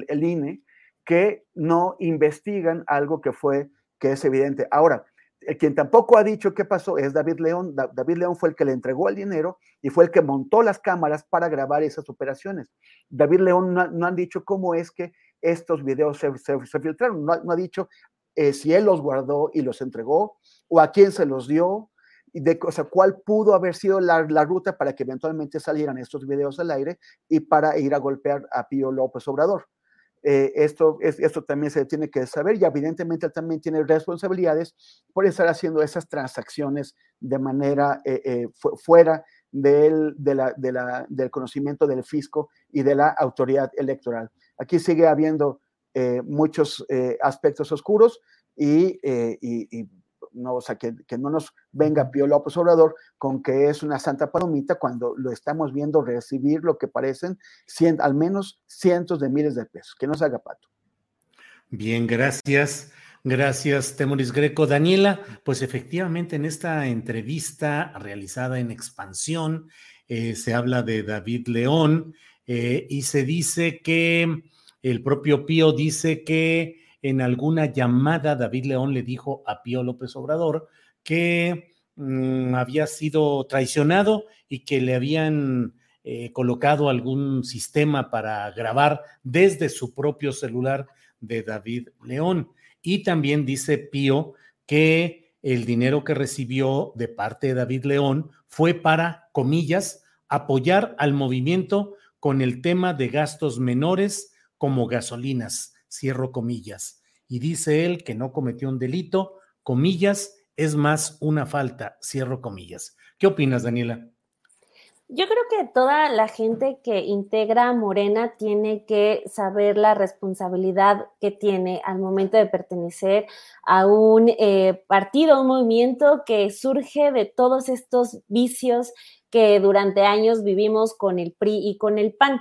el, INE? Que no investigan algo que fue, que es evidente. Ahora, quien tampoco ha dicho qué pasó es David León. David León fue el que le entregó el dinero y fue el que montó las cámaras para grabar esas operaciones. David León no, han dicho cómo es que estos videos se, filtraron. No, ha dicho eh, si él los guardó y los entregó o a quién se los dio. De, o sea, cuál pudo haber sido la, ruta para que eventualmente salieran estos videos al aire y para ir a golpear a Pío López Obrador. Eh, esto, esto también se tiene que saber y evidentemente él también tiene responsabilidades por estar haciendo esas transacciones de manera eh, fuera del, del conocimiento del fisco y de la autoridad electoral. Aquí sigue habiendo muchos aspectos oscuros y, y no, o sea, que, no nos venga Pío López Obrador con que es una santa palomita cuando lo estamos viendo recibir lo que parecen al menos cientos de miles de pesos. Que no se haga pato. Bien, gracias. Gracias, Temoris Greco. Daniela, pues efectivamente en esta entrevista realizada en Expansión eh, se habla de David León eh, y se dice que el propio Pío dice que en alguna llamada David León le dijo a Pío López Obrador que mm, había sido traicionado y que le habían eh, colocado algún sistema para grabar desde su propio celular de David León. Y también dice Pío que el dinero que recibió de parte de David León fue para, comillas, apoyar al movimiento con el tema de gastos menores como gasolinas cierro comillas. Y dice él que no cometió un delito, comillas, es más una falta, cierro comillas. ¿Qué opinas, Daniela? Yo creo que toda la gente que integra Morena tiene que saber la responsabilidad que tiene al momento de pertenecer a un eh, partido, un movimiento que surge de todos estos vicios que durante años vivimos con el PRI y con el PAN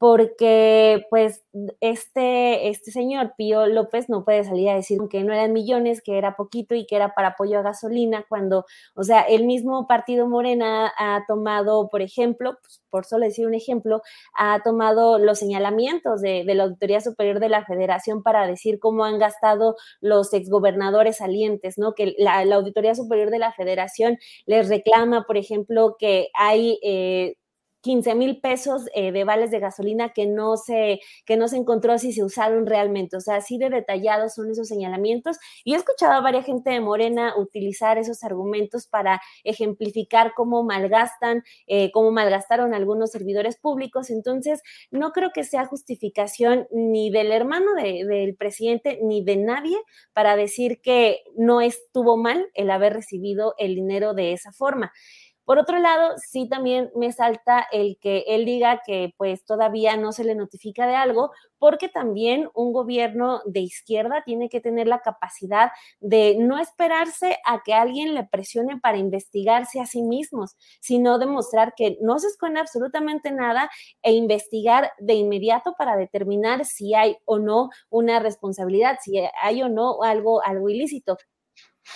porque pues este, este señor Pío López no puede salir a decir que no eran millones, que era poquito y que era para apoyo a gasolina, cuando, o sea, el mismo partido Morena ha tomado, por ejemplo, pues, por solo decir un ejemplo, ha tomado los señalamientos de, la Auditoría Superior de la Federación para decir cómo han gastado los exgobernadores salientes, ¿no? Que la, Auditoría Superior de la Federación les reclama, por ejemplo, que hay... Eh, 15 mil pesos eh, de vales de gasolina que no, se, que no se encontró si se usaron realmente. O sea, así de detallados son esos señalamientos. Y he escuchado a varias gente de Morena utilizar esos argumentos para ejemplificar cómo malgastan, eh, cómo malgastaron algunos servidores públicos. Entonces, no creo que sea justificación ni del hermano del presidente ni de nadie para decir que no estuvo mal el haber recibido el dinero de esa forma. Por otro lado, sí también me salta el que él diga que pues todavía no se le notifica de algo, porque también un gobierno de izquierda tiene que tener la capacidad de no esperarse a que alguien le presione para investigarse a sí mismos, sino demostrar que no se esconde absolutamente nada e investigar de inmediato para determinar si hay o no una responsabilidad, si hay o no algo, algo ilícito.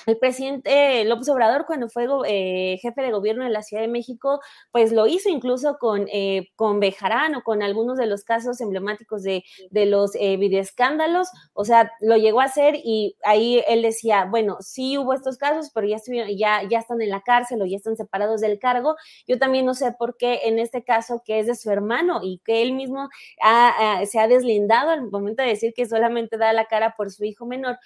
El presidente López Obrador, cuando fue eh, jefe de gobierno de la Ciudad de México, pues lo hizo incluso con, eh, con Bejarán o con algunos de los casos emblemáticos de, de los eh, videoescándalos. O sea, lo llegó a hacer y ahí él decía, bueno, sí hubo estos casos, pero ya, ya, ya están en la cárcel o ya están separados del cargo. Yo también no sé por qué en este caso, que es de su hermano y que él mismo se ha deslindado al momento de decir que solamente da la cara por su hijo menor,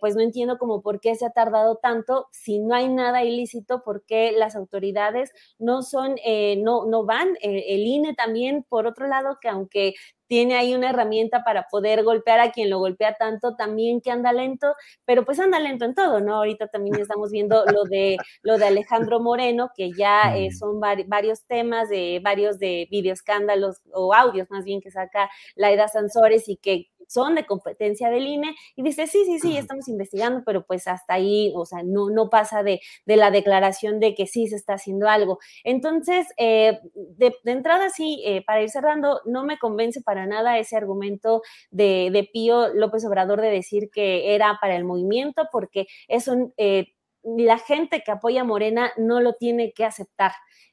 pues no entiendo como por qué se ha tardado tanto si no hay nada ilícito? porque las autoridades no son, eh, no, no van? Eh, el INE también, por otro lado, que aunque tiene ahí una herramienta para poder golpear a quien lo golpea tanto, también que anda lento, pero pues anda lento en todo, ¿no? Ahorita también estamos viendo lo de lo de Alejandro Moreno, que ya eh, son varios temas de varios de videoescándalos o audios más bien que saca Laida Sansores y que son de competencia del INE y dice, sí, sí, sí, estamos investigando, pero pues hasta ahí, o sea, no, no pasa de, de la declaración de que sí se está haciendo algo. Entonces, eh, de, entrada sí, eh, para ir cerrando, no me convence para nada ese argumento de, de Pío López Obrador de decir que era para el movimiento, porque eso... Eh, la gente que apoya a Morena no lo tiene que aceptar.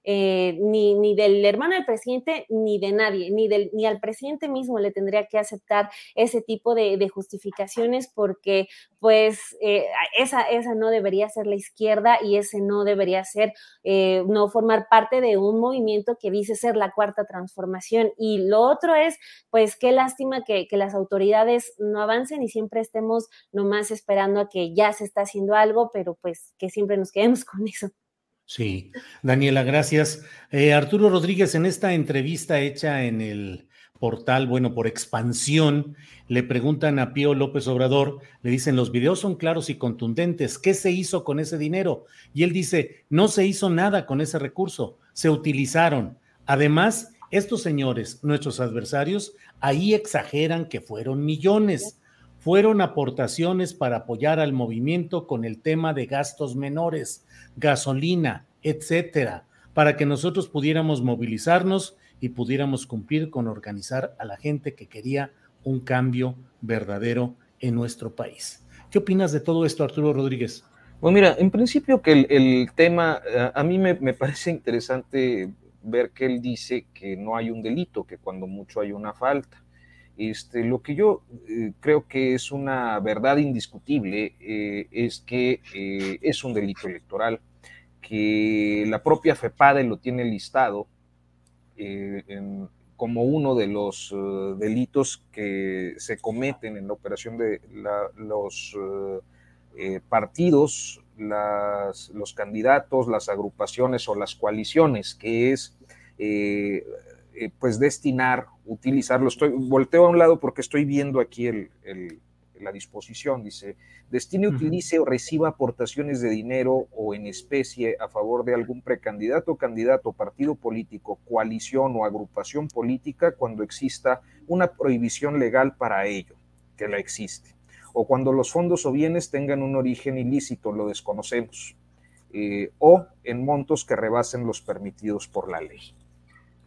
Eh, ni, ni, del hermano del presidente, ni de nadie, ni, del, ni al presidente mismo le tendría que aceptar ese tipo de, justificaciones porque pues eh, esa, esa no debería ser la izquierda y ese no debería ser, eh, no formar parte de un movimiento que dice ser la cuarta transformación. Y lo otro es, pues qué lástima que, que las autoridades no avancen y siempre estemos nomás esperando a que ya se está haciendo algo, pero pues que siempre nos quedemos con eso. Sí, Daniela, gracias. Eh, Arturo Rodríguez, en esta entrevista hecha en el portal, bueno, por expansión, le preguntan a Pío López Obrador, le dicen, los videos son claros y contundentes, ¿qué se hizo con ese dinero? Y él dice, no se hizo nada con ese recurso, se utilizaron. Además, estos señores, nuestros adversarios, ahí exageran que fueron millones. Fueron aportaciones para apoyar al movimiento con el tema de gastos menores gasolina, etcétera, para que nosotros pudiéramos movilizarnos y pudiéramos cumplir con organizar a la gente que quería un cambio verdadero en nuestro país. ¿Qué opinas de todo esto, Arturo Rodríguez? Bueno, mira, en principio que el, tema, eh, a mí me, parece interesante ver que él dice que no hay un delito, que cuando mucho hay una falta. Este, lo que yo eh, creo que es una verdad indiscutible eh, es que es un delito electoral que la propia FEPADE lo tiene listado eh, como uno de los eh, delitos que se cometen en la operación de los eh, partidos, los candidatos, las agrupaciones o las coaliciones, que es pues destinar, utilizarlo. Estoy, volteo a un lado porque estoy viendo aquí el, la disposición, dice, destine, utilice o reciba aportaciones de dinero o en especie a favor de algún precandidato, candidato, partido político, coalición o agrupación política cuando exista una prohibición legal para ello, que la existe, o cuando los fondos o bienes tengan un origen ilícito, lo desconocemos, eh, o en montos que rebasen los permitidos por la ley.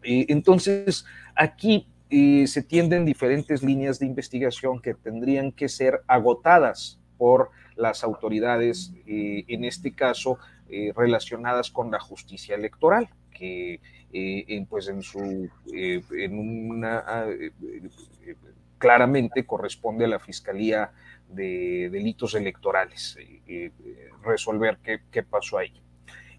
Eh, entonces, aquí se tienden diferentes líneas de investigación que tendrían que ser agotadas por las autoridades, eh, en este caso eh, relacionadas con la justicia electoral, que eh, pues en su en una claramente corresponde a la Fiscalía de Delitos Electorales resolver qué, qué pasó ahí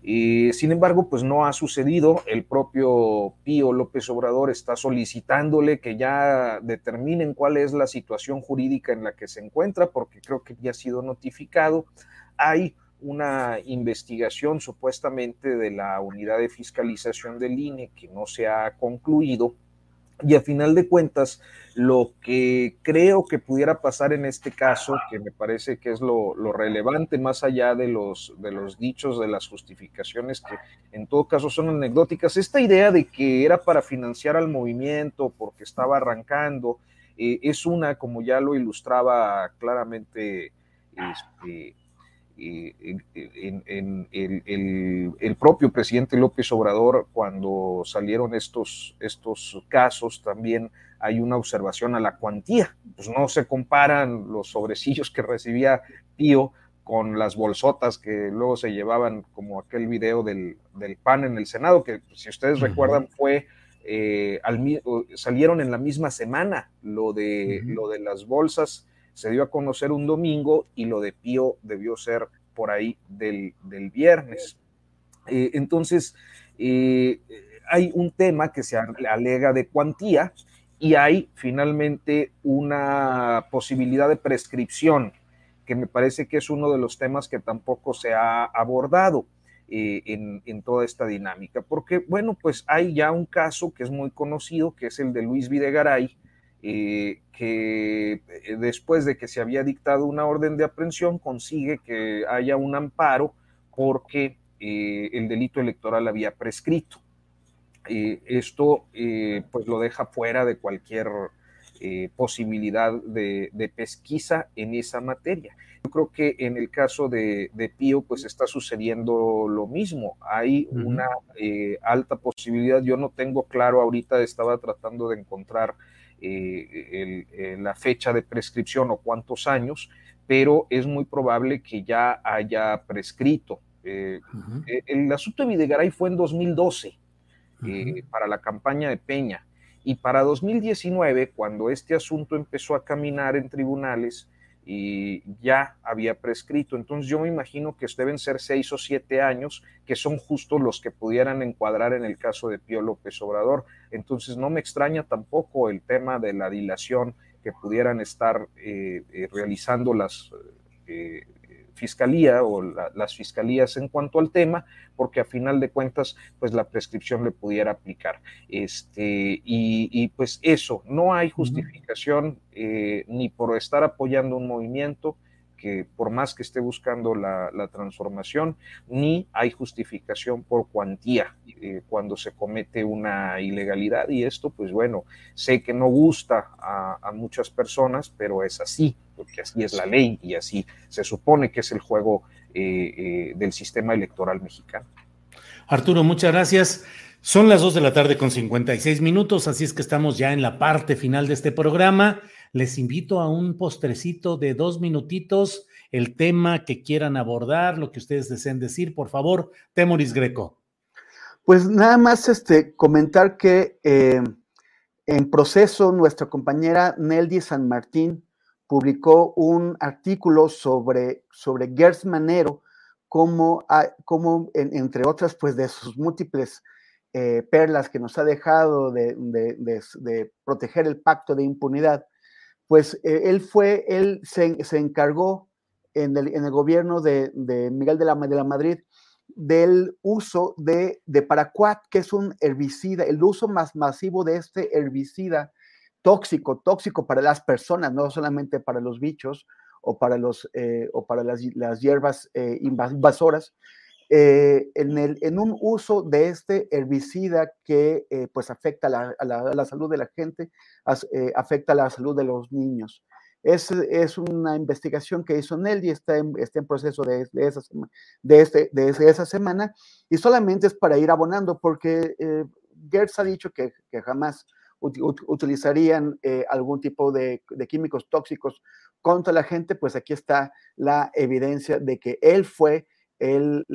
sin embargo, pues no ha sucedido. El propio Pío López Obrador está solicitándole que ya determinen cuál es la situación jurídica en la que se encuentra, porque creo que ya ha sido notificado. Hay una investigación supuestamente de la unidad de fiscalización del INE que no se ha concluido y a final de cuentas, lo que creo que pudiera pasar en este caso, que me parece que es lo, relevante más allá de los, de los dichos, de las justificaciones, que en todo caso son anecdóticas, esta idea de que era para financiar al movimiento porque estaba arrancando, eh, es una, como ya lo ilustraba claramente este, en, el, propio presidente López Obrador, cuando salieron estos, estos casos, también hay una observación a la cuantía. Pues no se comparan los sobrecillos que recibía Pío con las bolsotas que luego se llevaban, como aquel video del, PAN en el Senado, que si ustedes recuerdan fue... Eh, salieron en la misma semana lo de, lo de las bolsas se dio a conocer un domingo y lo de Pío debió ser por ahí del, viernes. Eh, entonces, eh, hay un tema que se alega de cuantía y hay finalmente una posibilidad de prescripción, que me parece que es uno de los temas que tampoco se ha abordado. Eh, en, en, toda esta dinámica, porque bueno, pues hay ya un caso que es muy conocido, que es el de Luis Videgaray, eh, que eh, después de que se había dictado una orden de aprehensión consigue que haya un amparo porque eh, el delito electoral había prescrito. esto pues lo deja fuera de cualquier posibilidad de, pesquisa en esa materia. Yo creo que en el caso de, Pío, pues está sucediendo lo mismo. Hay una alta posibilidad, yo no tengo claro ahorita, estaba tratando de encontrar eh, la fecha de prescripción o cuántos años, pero es muy probable que ya haya prescrito. El asunto de Videgaray fue en 2012 para la campaña de Peña. Y para 2019, cuando este asunto empezó a caminar en tribunales, y ya había prescrito. Entonces yo me imagino que deben ser seis o siete años, que son justos los que pudieran encuadrar en el caso de Pío López Obrador. Entonces no me extraña tampoco el tema de la dilación que pudieran estar eh, eh, realizando las eh, fiscalía o las fiscalías en cuanto al tema, porque a final de cuentas, pues la prescripción le pudiera aplicar. Este, y, pues eso, no hay justificación eh, ni por estar apoyando un movimiento, que por más que esté buscando la, transformación, ni hay justificación por cuantía eh, cuando se comete una ilegalidad. Y esto, pues bueno, sé que no gusta a, muchas personas, pero es así, porque así es la ley y así se supone que es el juego eh, eh, del sistema electoral mexicano. Arturo, muchas gracias. Son las 2 de la tarde con 56 minutos, así es que estamos ya en la parte final de este programa. Les invito a un postrecito de dos minutitos, el tema que quieran abordar, lo que ustedes deseen decir, por favor, Temoris Greco. Pues nada más este, comentar que eh, en proceso nuestra compañera Neldy San Martín publicó un artículo sobre, sobre Gers Manero, como, como entre otras, pues de sus múltiples eh, perlas que nos ha dejado de, de, proteger el pacto de impunidad, pues eh, él fue, él se, encargó en el, en el gobierno de, Miguel de la, de la Madrid del uso de, de paraquat, que es un herbicida, el uso más masivo de este herbicida tóxico, tóxico para las personas, no solamente para los bichos o para, los, eh, o para las, las hierbas eh, invasoras, eh, en, el, en, un uso de este herbicida que eh, pues afecta la, a, la, salud de la gente, eh, afecta la salud de los niños. Es, es, una investigación que hizo Nelly, está en, está en proceso de, de, esa, de, este, de esa semana y solamente es para ir abonando porque Gertz ha dicho que, que jamás utilizarían algún tipo de, de, químicos tóxicos contra la gente, pues aquí está la evidencia de que él fue el,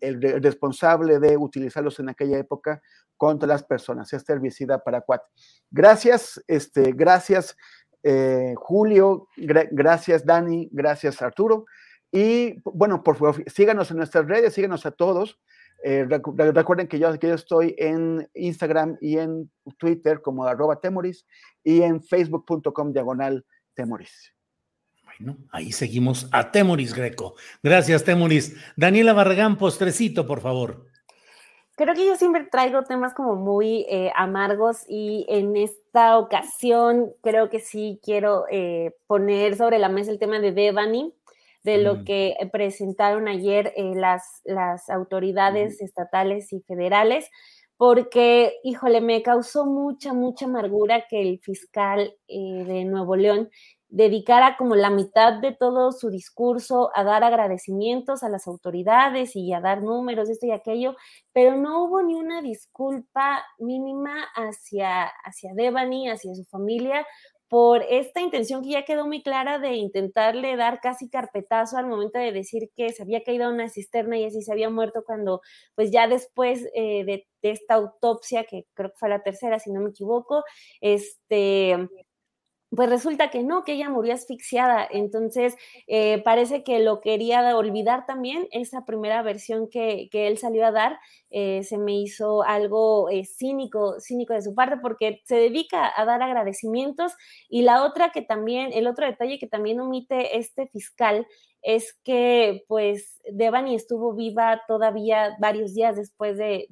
el, responsable de utilizarlos en aquella época contra las personas, este herbicida paraquat. Gracias, este, gracias eh, Julio, gracias Dani, gracias Arturo. Y bueno, por favor, síganos en nuestras redes, síganos a todos. Eh, recuerden que yo, que yo estoy en Instagram y en Twitter como arroba temoris y en facebook.com diagonal temoris ahí seguimos a Temoris Greco. Gracias, Temoris. Daniela Barragán, postrecito, por favor. Creo que yo siempre traigo temas como muy eh, amargos y en esta ocasión creo que sí quiero eh, poner sobre la mesa el tema de Devani, de lo mm. que presentaron ayer eh, las, las autoridades estatales y federales, porque, híjole, me causó mucha, mucha amargura que el fiscal de Nuevo León dedicara como la mitad de todo su discurso a dar agradecimientos a las autoridades y a dar números, esto y aquello, pero no hubo ni una disculpa mínima hacia, hacia Devani, hacia su familia, por esta intención que ya quedó muy clara de intentarle dar casi carpetazo al momento de decir que se había caído a una cisterna y así se había muerto cuando, pues ya después eh, de, de, esta autopsia, que creo que fue la tercera, si no me equivoco, este, pues resulta que no, que ella murió asfixiada. Entonces, eh, parece que lo quería olvidar también, esa primera versión que, él salió a dar, eh, se me hizo algo eh, cínico, cínico de su parte, porque se dedica a dar agradecimientos. Y la otra que también, el otro detalle que también omite este fiscal es que pues Devani estuvo viva todavía varios días después de,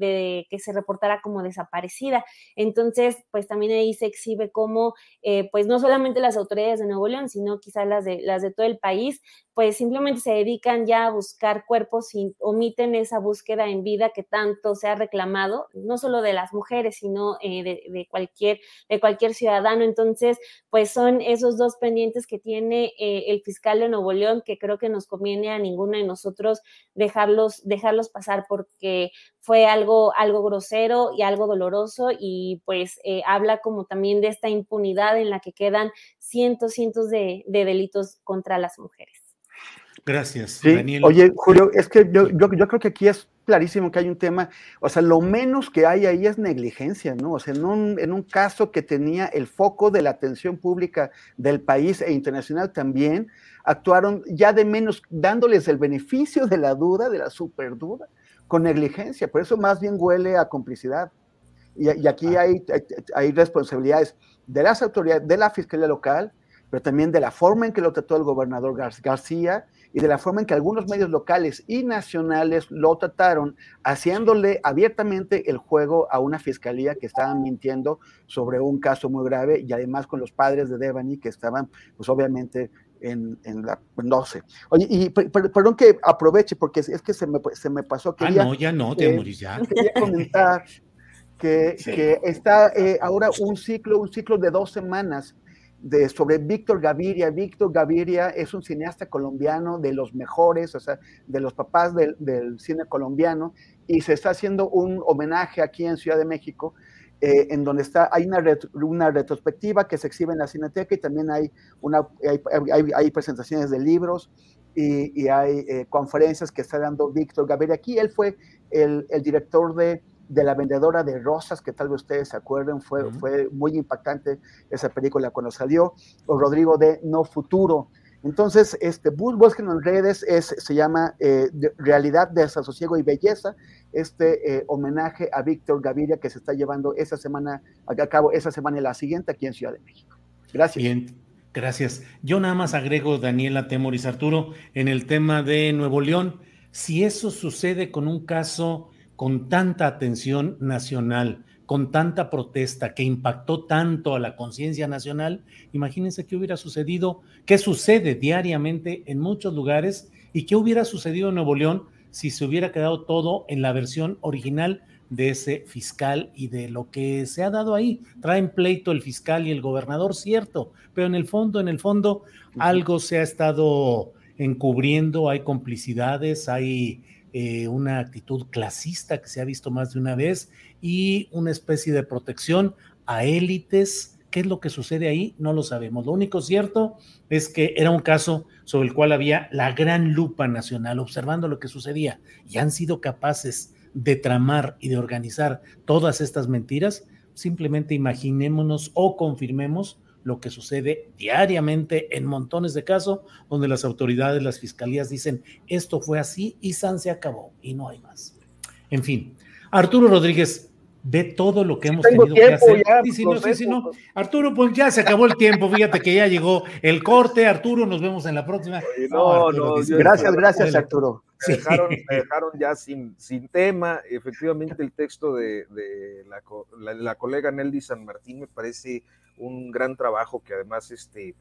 que se reportara como desaparecida. Entonces, pues también ahí se exhibe como, eh, pues no solamente las autoridades de Nuevo León, sino quizás las de, las de todo el país, pues simplemente se dedican ya a buscar cuerpos y omiten esa búsqueda en vida que tanto se ha reclamado, no solo de las mujeres, sino eh, de, cualquier, de cualquier ciudadano. Entonces, pues son esos dos pendientes que tiene eh, el fiscal de Nuevo León que creo que nos conviene a ninguno de nosotros dejarlos, dejarlos pasar porque fue algo, algo grosero y algo doloroso y pues eh, habla como también de esta impunidad en la que quedan cientos, cientos de, delitos contra las mujeres. Gracias, Daniel. Oye, Julio, es que yo, yo, yo, creo que aquí es clarísimo que hay un tema, o sea, lo menos que hay ahí es negligencia, ¿no? O sea, en un, en un caso que tenía el foco de la atención pública del país e internacional también, actuaron ya de menos dándoles el beneficio de la duda, de la superduda, con negligencia. Por eso más bien huele a complicidad. Y, aquí hay, hay, responsabilidades de las autoridades, de la Fiscalía Local, pero también de la forma en que lo trató el gobernador García y de la forma en que algunos medios locales y nacionales lo trataron, haciéndole abiertamente el juego a una fiscalía que estaba mintiendo sobre un caso muy grave y además con los padres de Devani que estaban, pues obviamente, en, en la 12. Oye, y perdón que aproveche, porque es, que se me, se me pasó. que ah, no, ya no, te eh, ya. Quería comentar que, que está eh, ahora un ciclo, un ciclo de dos semanas de, sobre Víctor Gaviria. Víctor Gaviria es un cineasta colombiano de los mejores, o sea, de los papás del, del cine colombiano, y se está haciendo un homenaje aquí en Ciudad de México eh, en donde está, hay una, una, retrospectiva que se exhibe en la Cineteca y también hay, una, hay, hay, presentaciones de libros y, y hay eh, conferencias que está dando Víctor Gaviria. Aquí él fue el, el director de, de, La Vendedora de Rosas, que tal vez ustedes se acuerden, fue, fue muy impactante esa película cuando salió, o Rodrigo de No Futuro. Entonces, este, búsquenlo en redes, es, se llama eh, Realidad, Desasosiego y Belleza, este eh, homenaje a Víctor Gaviria que se está llevando esa semana, a cabo esa semana y la siguiente aquí en Ciudad de México. Gracias. Bien, gracias. Yo nada más agrego, Daniela Temoris Arturo, en el tema de Nuevo León, si eso sucede con un caso con tanta atención nacional, con tanta protesta que impactó tanto a la conciencia nacional, imagínense qué hubiera sucedido, qué sucede diariamente en muchos lugares y qué hubiera sucedido en Nuevo León si se hubiera quedado todo en la versión original de ese fiscal y de lo que se ha dado ahí. Traen pleito el fiscal y el gobernador, cierto, pero en el fondo, en el fondo, algo se ha estado encubriendo, hay complicidades, hay eh, una actitud clasista que se ha visto más de una vez y una especie de protección a élites. ¿Qué es lo que sucede ahí? No lo sabemos. Lo único cierto es que era un caso sobre el cual había la gran lupa nacional observando lo que sucedía y han sido capaces de tramar y de organizar todas estas mentiras. Simplemente imaginémonos o confirmemos lo que sucede diariamente en montones de casos donde las autoridades, las fiscalías dicen esto fue así y San se acabó y no hay más. En fin, Arturo Rodríguez, ve todo lo que hemos tenido que hacer. Arturo, pues ya se acabó el tiempo. Fíjate que ya llegó el corte. Arturo, nos vemos en la próxima. No, no, gracias, gracias, Arturo. Me dejaron, dejaron, ya sin, sin tema. Efectivamente, el texto de, la, colega Nelly San Martín me parece un gran trabajo que además este,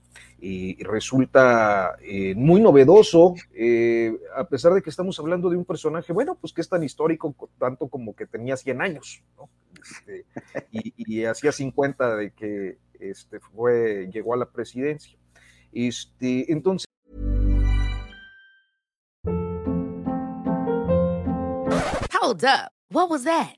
resulta eh, muy novedoso, eh, a pesar de que estamos hablando de un personaje, bueno, pues que es tan histórico tanto como que tenía 100 años, ¿no? Este, y, hacía 50 de que este, fue, llegó a la presidencia. Este, entonces, Hold up. What was that?